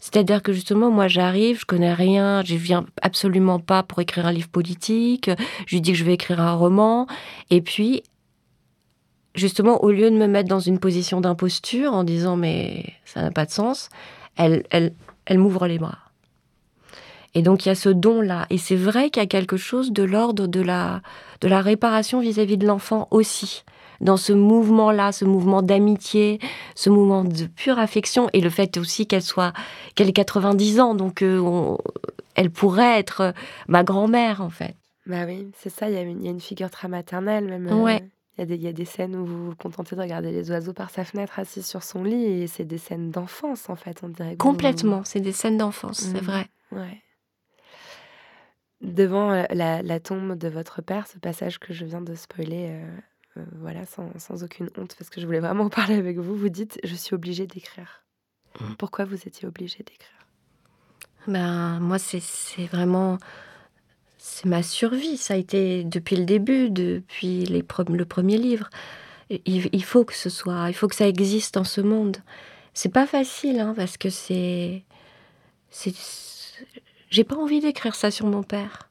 C'est-à-dire que justement, moi, j'arrive, je connais rien, je viens absolument pas pour écrire un livre politique. Je lui dis que je vais écrire un roman. Et puis, justement, au lieu de me mettre dans une position d'imposture en disant mais ça n'a pas de sens, elle, elle, elle m'ouvre les bras. Et donc il y a ce don-là. Et c'est vrai qu'il y a quelque chose de l'ordre de la, de la réparation vis-à-vis de l'enfant aussi. Dans ce mouvement-là, ce mouvement d'amitié, ce mouvement de pure affection, et le fait aussi qu'elle soit, qu'elle ait 90 ans, donc euh, on- elle pourrait être euh, ma grand-mère en fait. Bah oui, c'est ça, il y, a une- il y a une figure très maternelle même. euh, Ouais. Il y, a des- il y a des scènes où vous vous contentez de regarder les oiseaux par sa fenêtre assis sur son lit et c'est des scènes d'enfance en fait, on dirait. Complètement, c'est des scènes d'enfance, c'est Mhm. vrai. Ouais. Devant euh, la, la tombe de votre père, ce passage que je viens de spoiler, euh, euh, voilà, sans, sans aucune honte, parce que je voulais vraiment en parler avec vous, vous dites Je suis obligée d'écrire. Pourquoi vous étiez obligée d'écrire? Ben, moi, c'est vraiment. C'est ma survie. Ça a été depuis le début, depuis les pre- le premier livre. Il, il faut que ce soit. Il faut que ça existe dans ce monde. C'est pas facile, hein, parce que c'est. c'est- J'ai pas envie d'écrire ça sur mon père.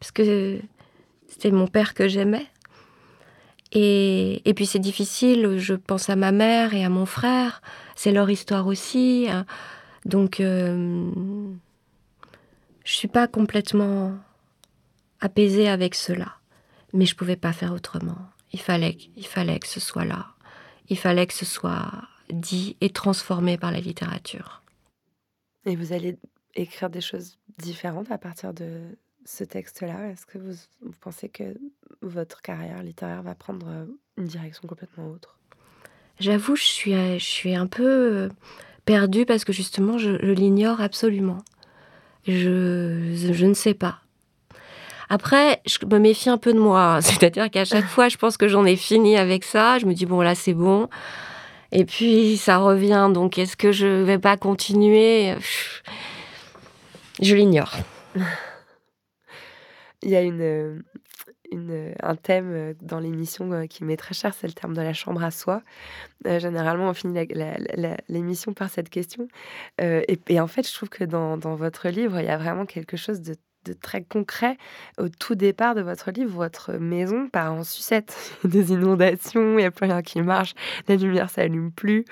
Parce que c'était mon père que j'aimais. Et, puis c'est difficile, je pense à ma mère et à mon frère. C'est leur histoire aussi. hein. Donc. euh, je suis pas complètement apaisée avec cela, mais je pouvais pas faire autrement. Il fallait, il fallait que ce soit là. Il fallait que ce soit dit et transformé par la littérature. Et vous allez écrire des choses différentes à partir de ce texte-là? Est-ce que vous, vous pensez que votre carrière littéraire va prendre euh, une direction complètement autre? J'avoue, je suis, euh, je suis un peu euh, perdue parce que justement, je, je l'ignore absolument. Je, je ne sais pas. Après, je me méfie un peu de moi. C'est-à-dire qu'à chaque fois, je pense que j'en ai fini avec ça. Je me dis, bon, là, c'est bon. Et puis, ça revient. Donc, est-ce que je vais pas continuer? Je l'ignore. Il y a une, euh, euh, un thème euh, dans l'émission qui m'est très cher, c'est le terme de la chambre à soi. Généralement, on finit l'émission par cette question. Et, et en fait, je trouve que dans, dans votre livre, il y a vraiment quelque chose de, de très concret. Au tout départ de votre livre, votre maison part en sucette. Il y a des inondations, il n'y a plus rien qui marche, la lumière s'allume plus.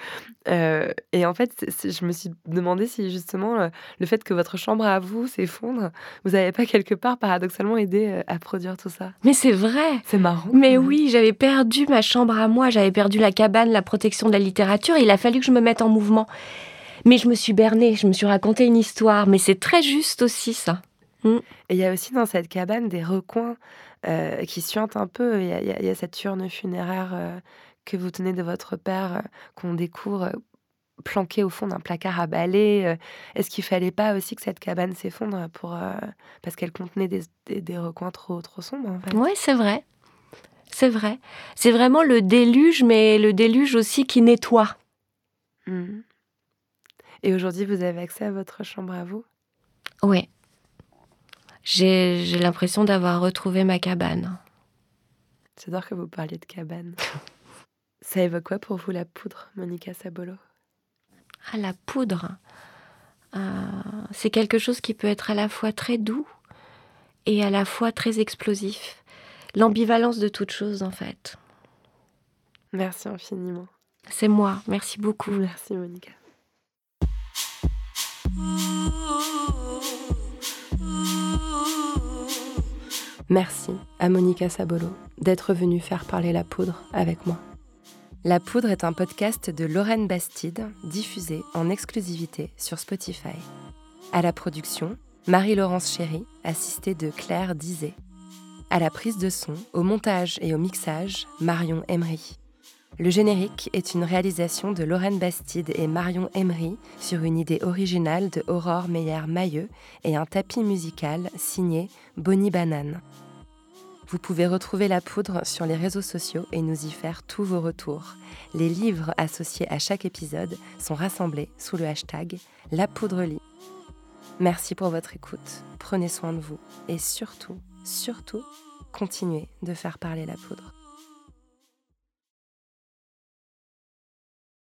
Euh, et en fait, je me suis demandé si justement le fait que votre chambre à vous s'effondre, vous n'avez pas quelque part paradoxalement aidé euh, à produire tout ça? Mais c'est vrai. C'est marrant. Mais oui, j'avais perdu ma chambre à moi, j'avais perdu la cabane, la protection de la littérature. Il a fallu que je me mette en mouvement. Mais je me suis bernée, je me suis raconté une histoire. Mais c'est très juste aussi, ça. Mm. Et il y a aussi dans cette cabane des recoins euh, qui suintent un peu. Il y, y a- il y a cette urne funéraire euh, que vous tenez de votre père, euh, qu'on découvre planquée au fond d'un placard à balai. Est-ce qu'il fallait pas aussi que cette cabane s'effondre pour parce qu'elle contenait des, des, des recoins trop, trop sombres en fait? Oui, c'est vrai. C'est vrai. C'est vraiment le déluge, mais le déluge aussi qui nettoie. Mhm. Et aujourd'hui, vous avez accès à votre chambre à vous? Oui. J'ai j'ai l'impression d'avoir retrouvé ma cabane. J'adore que vous parliez de cabane. Ça évoque quoi pour vous la poudre, Monica Sabolo? Ah, la poudre. Euh, c'est quelque chose qui peut être à la fois très doux et à la fois très explosif. L'ambivalence de toute chose, en fait. Merci infiniment. C'est moi. Merci beaucoup. Merci, Monica. Merci à Monica Sabolo d'être venue faire parler la poudre avec moi. La poudre est un podcast de Lorraine Bastide, diffusé en exclusivité sur Spotify. À la production, Marie-Laurence Chéry, assistée de Claire Dizet. À la prise de son, au montage et au mixage, Marion Emery. Le générique est une réalisation de Lorraine Bastide et Marion Emery sur une idée originale de Aurore Meyer-Mailleux et un tapis musical signé Bonnie Banane. Vous pouvez retrouver la poudre sur les réseaux sociaux et nous y faire tous vos retours. Les livres associés à chaque épisode sont rassemblés sous le hashtag La Poudre Lit. Merci pour votre écoute, prenez soin de vous et surtout, surtout, continuez de faire parler la poudre.